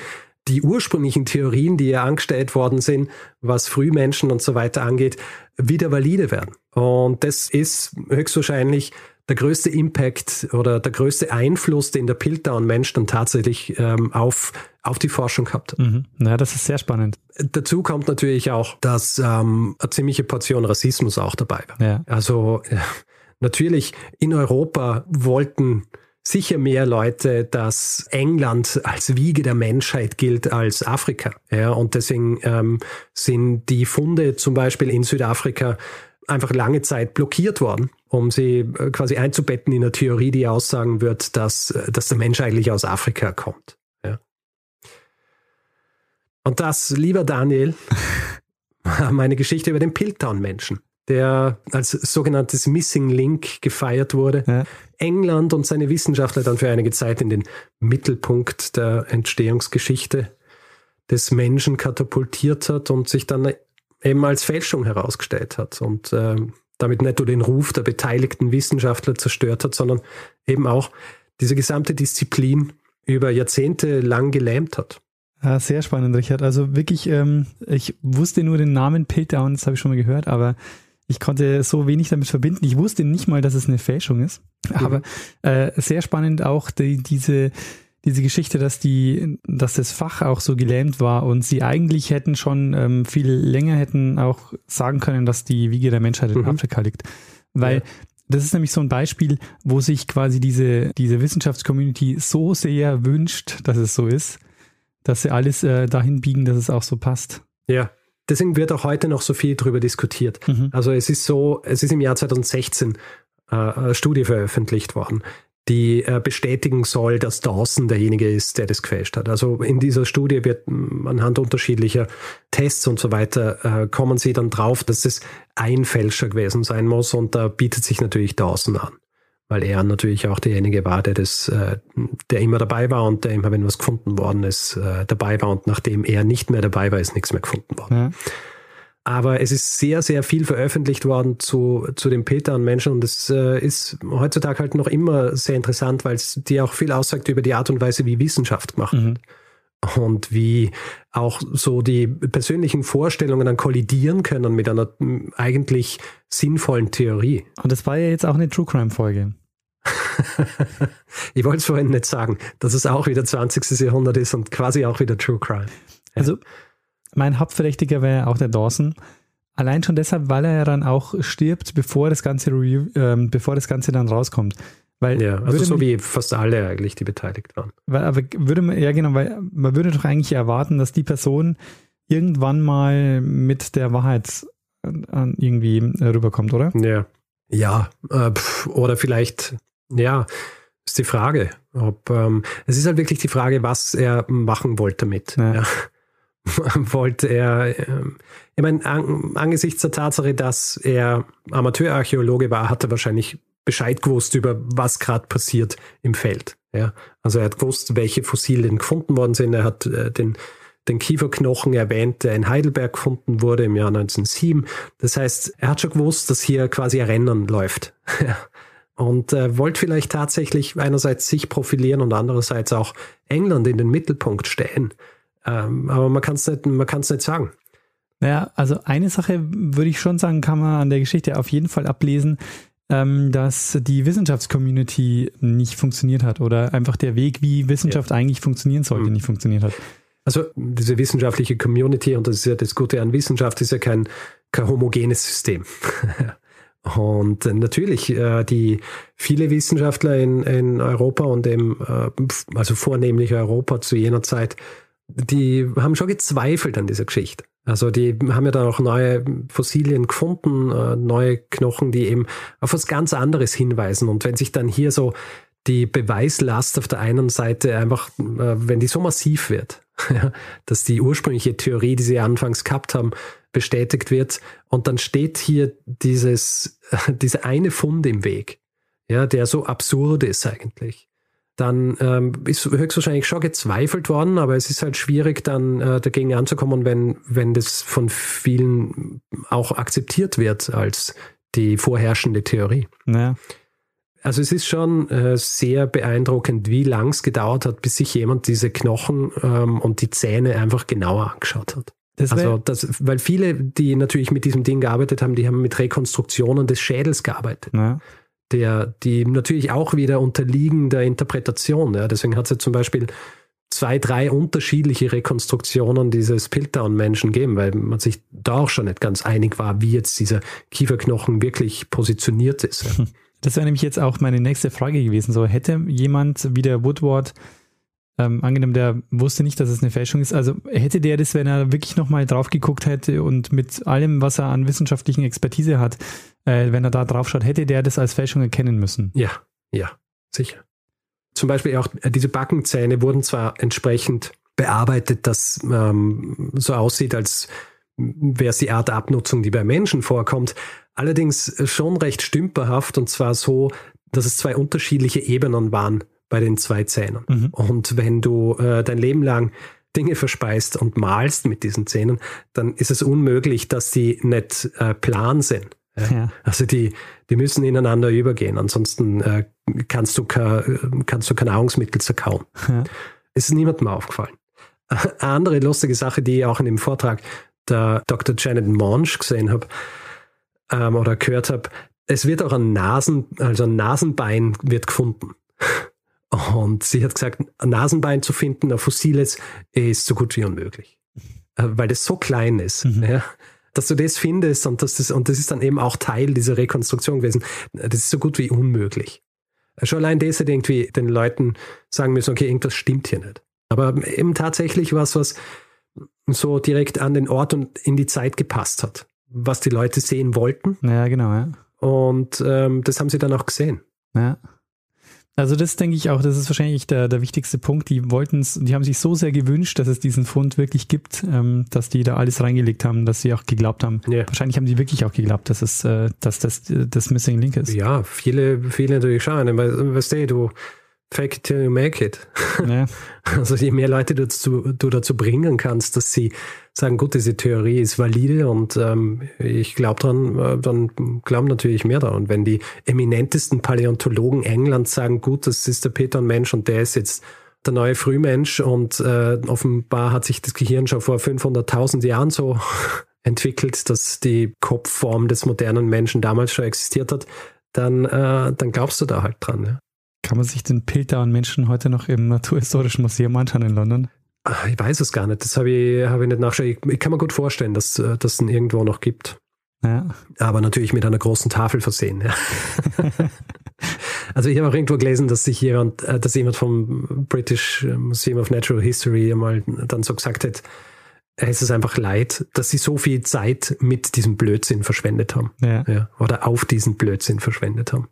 die ursprünglichen Theorien, die ja angestellt worden sind, was Frühmenschen und so weiter angeht, wieder valide werden. Und das ist höchstwahrscheinlich der größte Impact oder der größte Einfluss, den der Piltdown-Mensch dann tatsächlich ähm, auf, auf die Forschung gehabt hat. Mhm. Ja, das ist sehr spannend. Dazu kommt natürlich auch, dass ähm, eine ziemliche Portion Rassismus auch dabei war. Ja. Also äh, natürlich in Europa wollten sicher mehr Leute, dass England als Wiege der Menschheit gilt als Afrika. Ja, und deswegen ähm, sind die Funde zum Beispiel in Südafrika einfach lange Zeit blockiert worden, um sie äh, quasi einzubetten in eine Theorie, die aussagen wird, dass, äh, dass der Mensch eigentlich aus Afrika kommt. Ja. Und das, lieber Daniel, war meine Geschichte über den Piltdown-Menschen der als sogenanntes Missing Link gefeiert wurde. Ja. England und seine Wissenschaftler dann für einige Zeit in den Mittelpunkt der Entstehungsgeschichte des Menschen katapultiert hat und sich dann eben als Fälschung herausgestellt hat und äh, damit nicht nur den Ruf der beteiligten Wissenschaftler zerstört hat, sondern eben auch diese gesamte Disziplin über Jahrzehnte lang gelähmt hat. Ja, sehr spannend, Richard. Also wirklich, ähm, ich wusste nur den Namen Piltdown, das habe ich schon mal gehört, aber ich konnte so wenig damit verbinden. Ich wusste nicht mal, dass es eine Fälschung ist. Aber äh, sehr spannend auch die, diese, diese Geschichte, dass die, dass das Fach auch so gelähmt war und sie eigentlich hätten schon ähm, viel länger hätten auch sagen können, dass die Wiege der Menschheit in mhm. Afrika liegt. Weil ja. das ist nämlich so ein Beispiel, wo sich quasi diese, diese Wissenschaftscommunity so sehr wünscht, dass es so ist, dass sie alles äh, dahin biegen, dass es auch so passt. Ja, deswegen wird auch heute noch so viel darüber diskutiert. Mhm. Also es ist so, es ist im Jahr 2016 äh, eine Studie veröffentlicht worden, die äh, bestätigen soll, dass Dawson derjenige ist, der das gefälscht hat. Also in dieser Studie wird anhand unterschiedlicher Tests und so weiter äh, kommen sie dann drauf, dass es ein Fälscher gewesen sein muss und da bietet sich natürlich Dawson an weil er natürlich auch derjenige war, der das, äh, der immer dabei war und der immer, wenn was gefunden worden ist, äh, dabei war und nachdem er nicht mehr dabei war, ist nichts mehr gefunden worden. Ja. Aber es ist sehr, sehr viel veröffentlicht worden zu, zu den Peter und Menschen und es äh, ist heutzutage halt noch immer sehr interessant, weil es dir auch viel aussagt über die Art und Weise, wie Wissenschaft gemacht mhm. wird. Und wie auch so die persönlichen Vorstellungen dann kollidieren können mit einer eigentlich sinnvollen Theorie. Und das war ja jetzt auch eine True Crime Folge. ich wollte es vorhin nicht sagen, dass es auch wieder 20. Jahrhundert ist und quasi auch wieder True Crime. Also mein Hauptverdächtiger wäre auch der Dawson. Allein schon deshalb, weil er ja dann auch stirbt, bevor das Ganze, äh, bevor das Ganze dann rauskommt. Weil ja, also so wie fast alle eigentlich, die beteiligt waren. Weil, aber würde man, ja genau, weil man würde doch eigentlich erwarten, dass die Person irgendwann mal mit der Wahrheit irgendwie rüberkommt, oder? Ja. Ja, äh, oder vielleicht, ja, ist die Frage. Ob, ähm, es ist halt wirklich die Frage, was er machen wollte damit. Ja. Ja. wollte er, ähm, ich meine, an, angesichts der Tatsache, dass er Amateurarchäologe war, hat er wahrscheinlich Bescheid gewusst über was gerade passiert im Feld. Ja, also er hat gewusst, welche Fossilien gefunden worden sind. Er hat äh, den, den Kieferknochen erwähnt, der in Heidelberg gefunden wurde im Jahr 1907. Das heißt, er hat schon gewusst, dass hier quasi ein Rennen läuft. und äh, wollte vielleicht tatsächlich einerseits sich profilieren und andererseits auch England in den Mittelpunkt stellen. Ähm, aber man kann es nicht, nicht sagen. Naja, also eine Sache würde ich schon sagen, kann man an der Geschichte auf jeden Fall ablesen ähm, dass die Wissenschaftscommunity nicht funktioniert hat oder einfach der Weg, wie Wissenschaft ja. eigentlich funktionieren sollte, mhm. nicht funktioniert hat. Also diese wissenschaftliche Community, und das ist ja das Gute an Wissenschaft, ist ja kein, kein homogenes System. Und natürlich, äh, die viele Wissenschaftler in, in Europa und eben, äh, also vornehmlich Europa zu jener Zeit, die haben schon gezweifelt an dieser Geschichte. Also die haben ja dann auch neue Fossilien gefunden, äh, neue Knochen, die eben auf was ganz anderes hinweisen. Und wenn sich dann hier so die Beweislast auf der einen Seite einfach, äh, wenn die so massiv wird, dass die ursprüngliche Theorie, die sie anfangs gehabt haben, bestätigt wird und dann steht hier dieses, dieser eine Fund im Weg, ja, der so absurd ist eigentlich dann ähm, ist höchstwahrscheinlich schon gezweifelt worden, aber es ist halt schwierig, dann äh, dagegen anzukommen, wenn, wenn das von vielen auch akzeptiert wird als die vorherrschende Theorie. Naja. Also es ist schon äh, sehr beeindruckend, wie lang es gedauert hat, bis sich jemand diese Knochen ähm, und die Zähne einfach genauer angeschaut hat. Das also das, weil viele, die natürlich mit diesem Ding gearbeitet haben, die haben mit Rekonstruktionen des Schädels gearbeitet. Ja der, die natürlich auch wieder unterliegen der Interpretation. Ja. Deswegen hat es ja zum Beispiel zwei, drei unterschiedliche Rekonstruktionen dieses Piltdown-Menschen gegeben, weil man sich da auch schon nicht ganz einig war, wie jetzt dieser Kieferknochen wirklich positioniert ist. Ja. Das wäre nämlich jetzt auch meine nächste Frage gewesen. So hätte jemand wie der Woodward ähm, angenommen, der wusste nicht, dass es eine Fälschung ist. Also hätte der das, wenn er wirklich nochmal drauf geguckt hätte und mit allem, was er an wissenschaftlichen Expertise hat, äh, wenn er da drauf schaut, hätte der das als Fälschung erkennen müssen? Ja, ja, sicher. Zum Beispiel auch äh, diese Backenzähne wurden zwar entsprechend bearbeitet, dass ähm, so aussieht, als wäre es die Art der Abnutzung, die bei Menschen vorkommt. Allerdings schon recht stümperhaft und zwar so, dass es zwei unterschiedliche Ebenen waren bei den zwei Zähnen. Mhm. Und wenn du äh, dein Leben lang Dinge verspeist und malst mit diesen Zähnen, dann ist es unmöglich, dass die nicht äh, plan sind. Ja. Also die, die müssen ineinander übergehen, ansonsten äh, kannst, du kein, kannst du kein Nahrungsmittel zerkauen. Ja. Ist niemandem aufgefallen. Eine andere lustige Sache, die ich auch in dem Vortrag der Dr. Janet Monge gesehen habe ähm, oder gehört habe, es wird auch ein Nasen, also ein Nasenbein wird gefunden. Und sie hat gesagt, ein Nasenbein zu finden, ein fossiles, ist so gut wie unmöglich. Äh, weil das so klein ist, mhm. ja, dass du das findest und das, ist, und das ist dann eben auch Teil dieser Rekonstruktion gewesen. Das ist so gut wie unmöglich. Schon allein das hat irgendwie den Leuten sagen müssen, okay, irgendwas stimmt hier nicht. Aber eben tatsächlich was, was so direkt an den Ort und in die Zeit gepasst hat. Was die Leute sehen wollten. Ja, genau, ja. Und ähm, das haben sie dann auch gesehen. Ja. Also das denke ich auch, das ist wahrscheinlich der, der wichtigste Punkt. Die wollten es, die haben sich so sehr gewünscht, dass es diesen Fund wirklich gibt, ähm, dass die da alles reingelegt haben, dass sie auch geglaubt haben. Ja. Wahrscheinlich haben die wirklich auch geglaubt, dass es, äh, dass das das Missing Link ist. Ja, viele, viele natürlich schon. Weißt du, du fake it till you make it. Ja. Also je mehr Leute du dazu, du dazu bringen kannst, dass sie sagen, gut, diese Theorie ist valide und ähm, ich glaube dran, äh, dann glauben natürlich mehr daran. Und wenn die eminentesten Paläontologen Englands sagen, gut, das ist der Peter Mensch und der ist jetzt der neue Frühmensch und äh, offenbar hat sich das Gehirn schon vor 500.000 Jahren so entwickelt, dass die Kopfform des modernen Menschen damals schon existiert hat, dann, äh, dann glaubst du da halt dran. Ja. Kann man sich den Piltdown-Menschen heute noch im Naturhistorischen Museum anschauen in London? Ich weiß es gar nicht. Das habe ich, hab ich nicht nachgeschaut. Ich, ich, kann mir gut vorstellen, dass äh, das irgendwo noch gibt. Ja. Aber natürlich mit einer großen Tafel versehen. Ja. also ich habe auch irgendwo gelesen, dass sich jemand, äh, dass jemand vom British Museum of Natural History einmal dann so gesagt hat, es ist einfach leid, dass sie so viel Zeit mit diesem Blödsinn verschwendet haben. Ja. ja oder auf diesen Blödsinn verschwendet haben.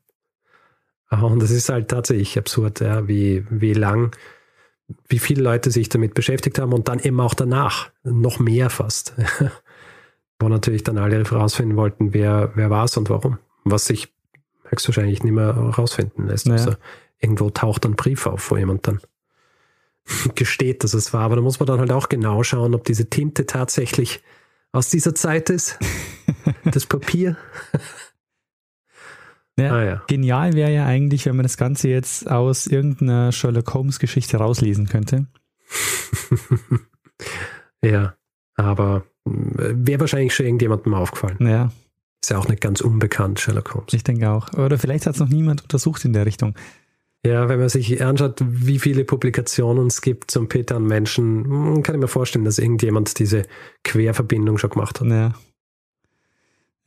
Und das ist halt tatsächlich absurd, ja, wie, wie lang, wie viele Leute sich damit beschäftigt haben und dann eben auch danach, noch mehr fast. Wo natürlich dann alle herausfinden wollten, wer, wer war es und warum. Was sich höchstwahrscheinlich nicht mehr herausfinden lässt. Naja. Also irgendwo taucht ein Brief auf, wo jemand dann gesteht, dass es war. Aber da muss man dann halt auch genau schauen, ob diese Tinte tatsächlich aus dieser Zeit ist. das Papier. Ja, ah, ja. Genial wäre ja eigentlich, wenn man das Ganze jetzt aus irgendeiner Sherlock Holmes Geschichte rauslesen könnte. ja, aber äh, wäre wahrscheinlich schon irgendjemandem aufgefallen. Ja. Ist ja auch nicht ganz unbekannt, Sherlock Holmes. Ich denke auch. Oder vielleicht hat es noch niemand untersucht in der Richtung. Ja, wenn man sich anschaut, wie viele Publikationen es gibt zum Peter an Menschen, hm, kann ich mir vorstellen, dass irgendjemand diese Querverbindung schon gemacht hat. Ja.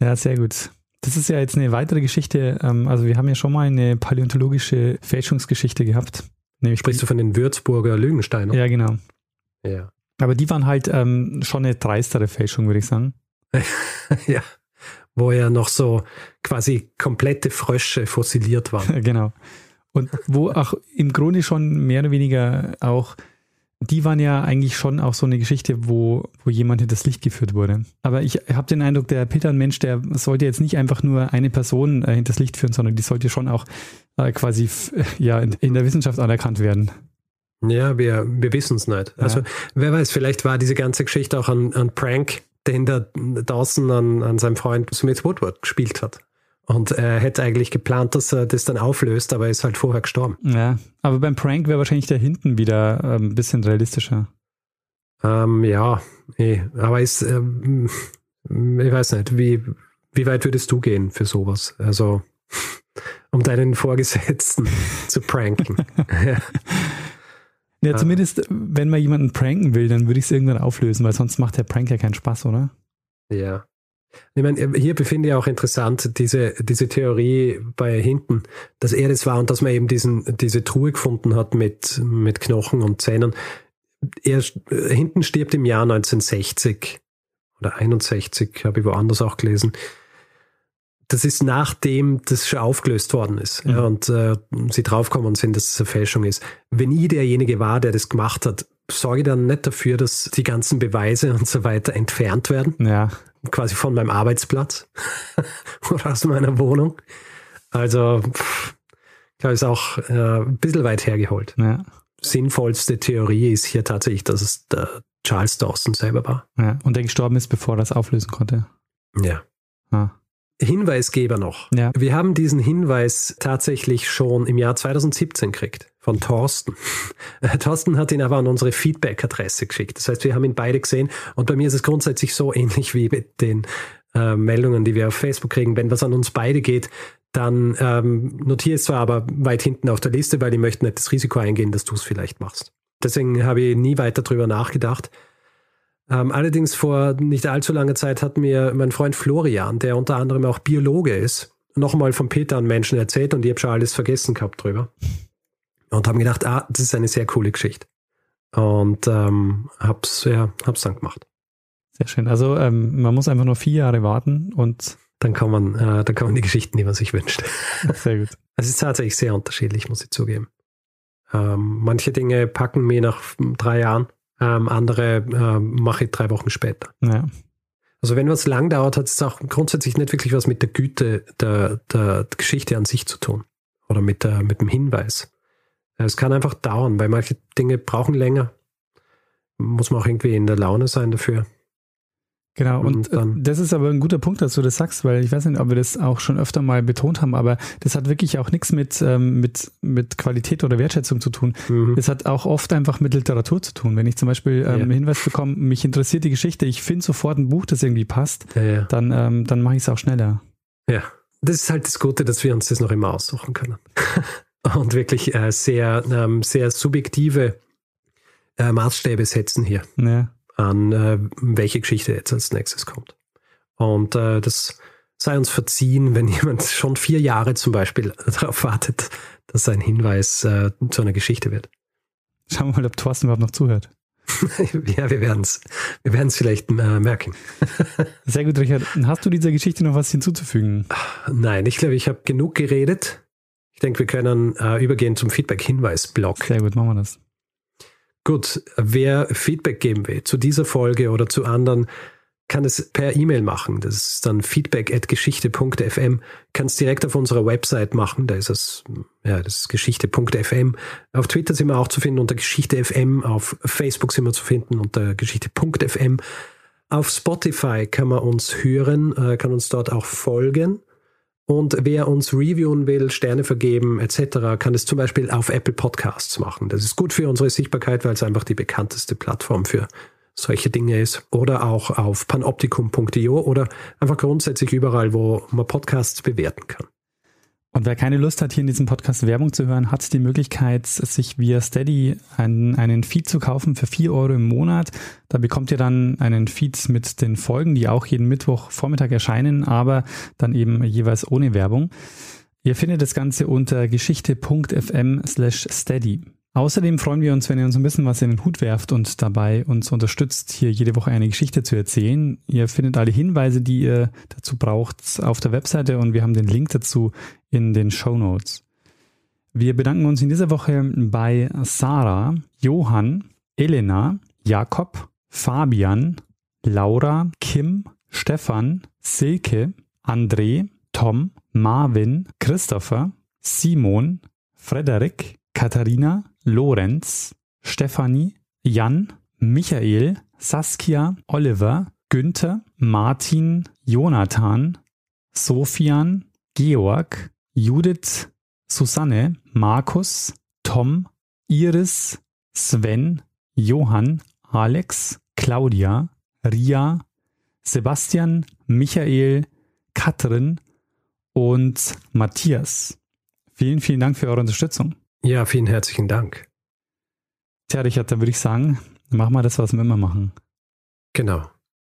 Ja, sehr gut. Das ist ja jetzt eine weitere Geschichte. Ähm, also wir haben ja schon mal eine paläontologische Fälschungsgeschichte gehabt. Nämlich Sprichst du von den Würzburger Lügensteinen? Ja, genau. Ja. Aber die waren halt ähm, schon eine dreistere Fälschung, würde ich sagen. ja. Wo ja noch so quasi komplette Frösche fossiliert waren. genau. Und wo auch im Grunde schon mehr oder weniger auch die waren ja eigentlich schon auch so eine Geschichte, wo, wo jemand hinters Licht geführt wurde. Aber ich habe den Eindruck, der Peter, ein Mensch, der sollte jetzt nicht einfach nur eine Person äh, hinters Licht führen, sondern die sollte schon auch äh, quasi ja, in, in, der Wissenschaft anerkannt werden. Ja, wir, wir wissen es nicht. Ja. Also wer weiß, vielleicht war diese ganze Geschichte auch ein, ein Prank, den der Dawson an, an seinem Freund Smith Woodward gespielt hat. Und er hätte eigentlich geplant, dass er das dann auflöst, aber er ist halt vorher gestorben. Ja, aber beim Prank wäre wahrscheinlich der hinten wieder ein ähm, bisschen realistischer. Ähm, ja, eh. aber ist, ähm, ich weiß nicht, wie, wie weit würdest du gehen für sowas? Also, um deinen Vorgesetzten zu pranken. ja. ja, zumindest, wenn man jemanden pranken will, dann würde ich es irgendwann auflösen, weil sonst macht der Prank ja keinen Spaß, oder? Ja. Ich meine, hier befinde ich auch interessant diese, diese Theorie bei Hinten, dass er das war und dass man eben diesen, diese Truhe gefunden hat mit, mit Knochen und Zähnen. Er, Hinten stirbt im Jahr 1960 oder 61, habe ich woanders auch gelesen. Das ist nachdem das schon aufgelöst worden ist mhm. ja, und äh, sie draufkommen sind, dass es eine Fälschung ist. Wenn ich derjenige war, der das gemacht hat, sorge ich dann nicht dafür, dass die ganzen Beweise und so weiter entfernt werden. Ja quasi von meinem Arbeitsplatz oder aus meiner Wohnung. Also, ich glaube, ist auch äh, ein bisschen weit hergeholt. Ja. Sinnvollste Theorie ist hier tatsächlich, dass es der Charles Dawson selber war. Ja, und der gestorben ist, bevor er das auflösen konnte. Ja. Ah. Hinweisgeber noch. Ja. Wir haben diesen Hinweis tatsächlich schon im Jahr 2017 gekriegt von Thorsten. Thorsten hat ihn aber an unsere Feedback-Adresse geschickt. Das heißt, wir haben ihn beide gesehen und bei mir ist es grundsätzlich so ähnlich wie mit den äh, Meldungen, die wir auf Facebook kriegen. Wenn was an uns beide geht, dann ähm, notiere es zwar aber weit hinten auf der Liste, weil ich möchte nicht das Risiko eingehen, dass du es vielleicht machst. Deswegen habe ich nie weiter drüber nachgedacht. Ähm, allerdings vor nicht allzu langer Zeit hat mir mein Freund Florian, der unter anderem auch Biologe ist, nochmal von Peter an Menschen erzählt und ich habe schon alles vergessen gehabt drüber. Und haben gedacht, ah, das ist eine sehr coole Geschichte. Und ähm, hab's, ja, hab's dann gemacht. Sehr schön. Also ähm, man muss einfach nur vier Jahre warten und dann kann man, äh, dann kann man die Geschichten, die man sich wünscht. Sehr gut. Es ist tatsächlich sehr unterschiedlich, muss ich zugeben. Ähm, manche Dinge packen mir nach drei Jahren ähm, andere äh, mache ich drei Wochen später. Ja. Also wenn was lang dauert, hat es auch grundsätzlich nicht wirklich was mit der Güte der, der Geschichte an sich zu tun. Oder mit, der, mit dem Hinweis. Es kann einfach dauern, weil manche Dinge brauchen länger. Muss man auch irgendwie in der Laune sein dafür. Genau, und, und äh, das ist aber ein guter Punkt, dass du das sagst, weil ich weiß nicht, ob wir das auch schon öfter mal betont haben, aber das hat wirklich auch nichts mit, ähm, mit, mit Qualität oder Wertschätzung zu tun. Mhm. Hat auch oft einfach mit Literatur zu tun. Wenn ich zum Beispiel ähm, ja. einen Hinweis bekomme, mich interessiert die Geschichte, ich finde sofort ein Buch, das irgendwie passt, ja, ja. dann, ähm, dann mache ich es auch schneller. Ja, das ist halt das Gute, dass wir uns das noch immer aussuchen können. und wirklich äh, sehr, ähm, sehr subjektive äh, Maßstäbe setzen hier Ja. An, äh, welche Geschichte jetzt als nächstes kommt. Und äh, das sei uns verziehen, wenn jemand schon vier Jahre zum Beispiel darauf wartet, dass ein Hinweis äh, zu einer Geschichte wird. Schauen wir mal, ob Thorsten überhaupt noch zuhört. ja, wir werden es wir werden's vielleicht äh, merken. Sehr gut, Richard. Hast du dieser Geschichte noch was hinzuzufügen? Nein, ich glaube, ich habe genug geredet. Ich denke, wir können äh, übergehen zum Feedback-Hinweis-Blog. Sehr gut, machen wir das. Gut, wer Feedback geben will zu dieser Folge oder zu anderen, kann es per E-Mail machen. Das ist dann feedback.geschichte.fm. Kann es direkt auf unserer Website machen. Da ist es, ja, das ist geschichte.fm. Auf Twitter sind wir auch zu finden unter Geschichte.fm. Auf Facebook sind wir zu finden unter Geschichte.fm. Auf Spotify kann man uns hören, äh, kann uns dort auch folgen. Und wer uns reviewen will, Sterne vergeben etc., kann es zum Beispiel auf Apple Podcasts machen. Das ist gut für unsere Sichtbarkeit, weil es einfach die bekannteste Plattform für solche Dinge ist. Oder auch auf panoptikum.io oder einfach grundsätzlich überall, wo man Podcasts bewerten kann. Und wer keine Lust hat, hier in diesem Podcast Werbung zu hören, hat die Möglichkeit, sich via Steady einen, einen Feed zu kaufen für 4 Euro im Monat. Da bekommt ihr dann einen Feed mit den Folgen, die auch jeden Mittwoch Vormittag erscheinen, aber dann eben jeweils ohne Werbung. Ihr findet das Ganze unter geschichte.fm slash steady. Außerdem freuen wir uns, wenn ihr uns ein bisschen was in den Hut werft und dabei uns unterstützt, hier jede Woche eine Geschichte zu erzählen. Ihr findet alle Hinweise, die ihr dazu braucht, auf der Webseite und wir haben den Link dazu in den Show Notes. Wir bedanken uns in dieser Woche bei Sarah, Johann, Elena, Jakob, Fabian, Laura, Kim, Stefan, Silke, André, Tom, Marvin, Christopher, Simon, Frederik, Katharina, Lorenz, Stefanie, Jan, Michael, Saskia, Oliver, Günther, Martin, Jonathan, Sofian, Georg, Judith, Susanne, Markus, Tom, Iris, Sven, Johann, Alex, Claudia, Ria, Sebastian, Michael, Katrin und Matthias. Vielen, vielen Dank für eure Unterstützung. Ja, vielen herzlichen Dank. Tja, Richard, dann würde ich sagen, machen wir das, was wir immer machen. Genau.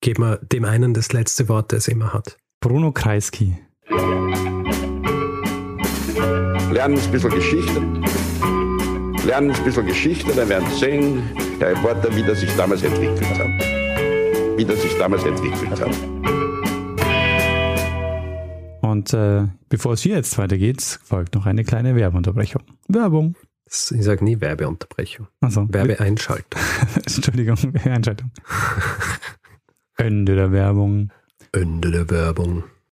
Geben wir dem einen das letzte Wort, das er immer hat. Bruno Kreisky. Lernen ein bisschen Geschichte. Lernen ein bisschen Geschichte, dann werden Sie sehen, der Reporter, wie das sich damals entwickelt hat. Wie das sich damals entwickelt hat. Und äh, bevor es hier jetzt weitergeht, folgt noch eine kleine Werbeunterbrechung. Werbung. Ich sage nie Werbeunterbrechung. Also, Werbeeinschaltung. Entschuldigung, Einschaltung. Ende der Werbung. Ende der Werbung.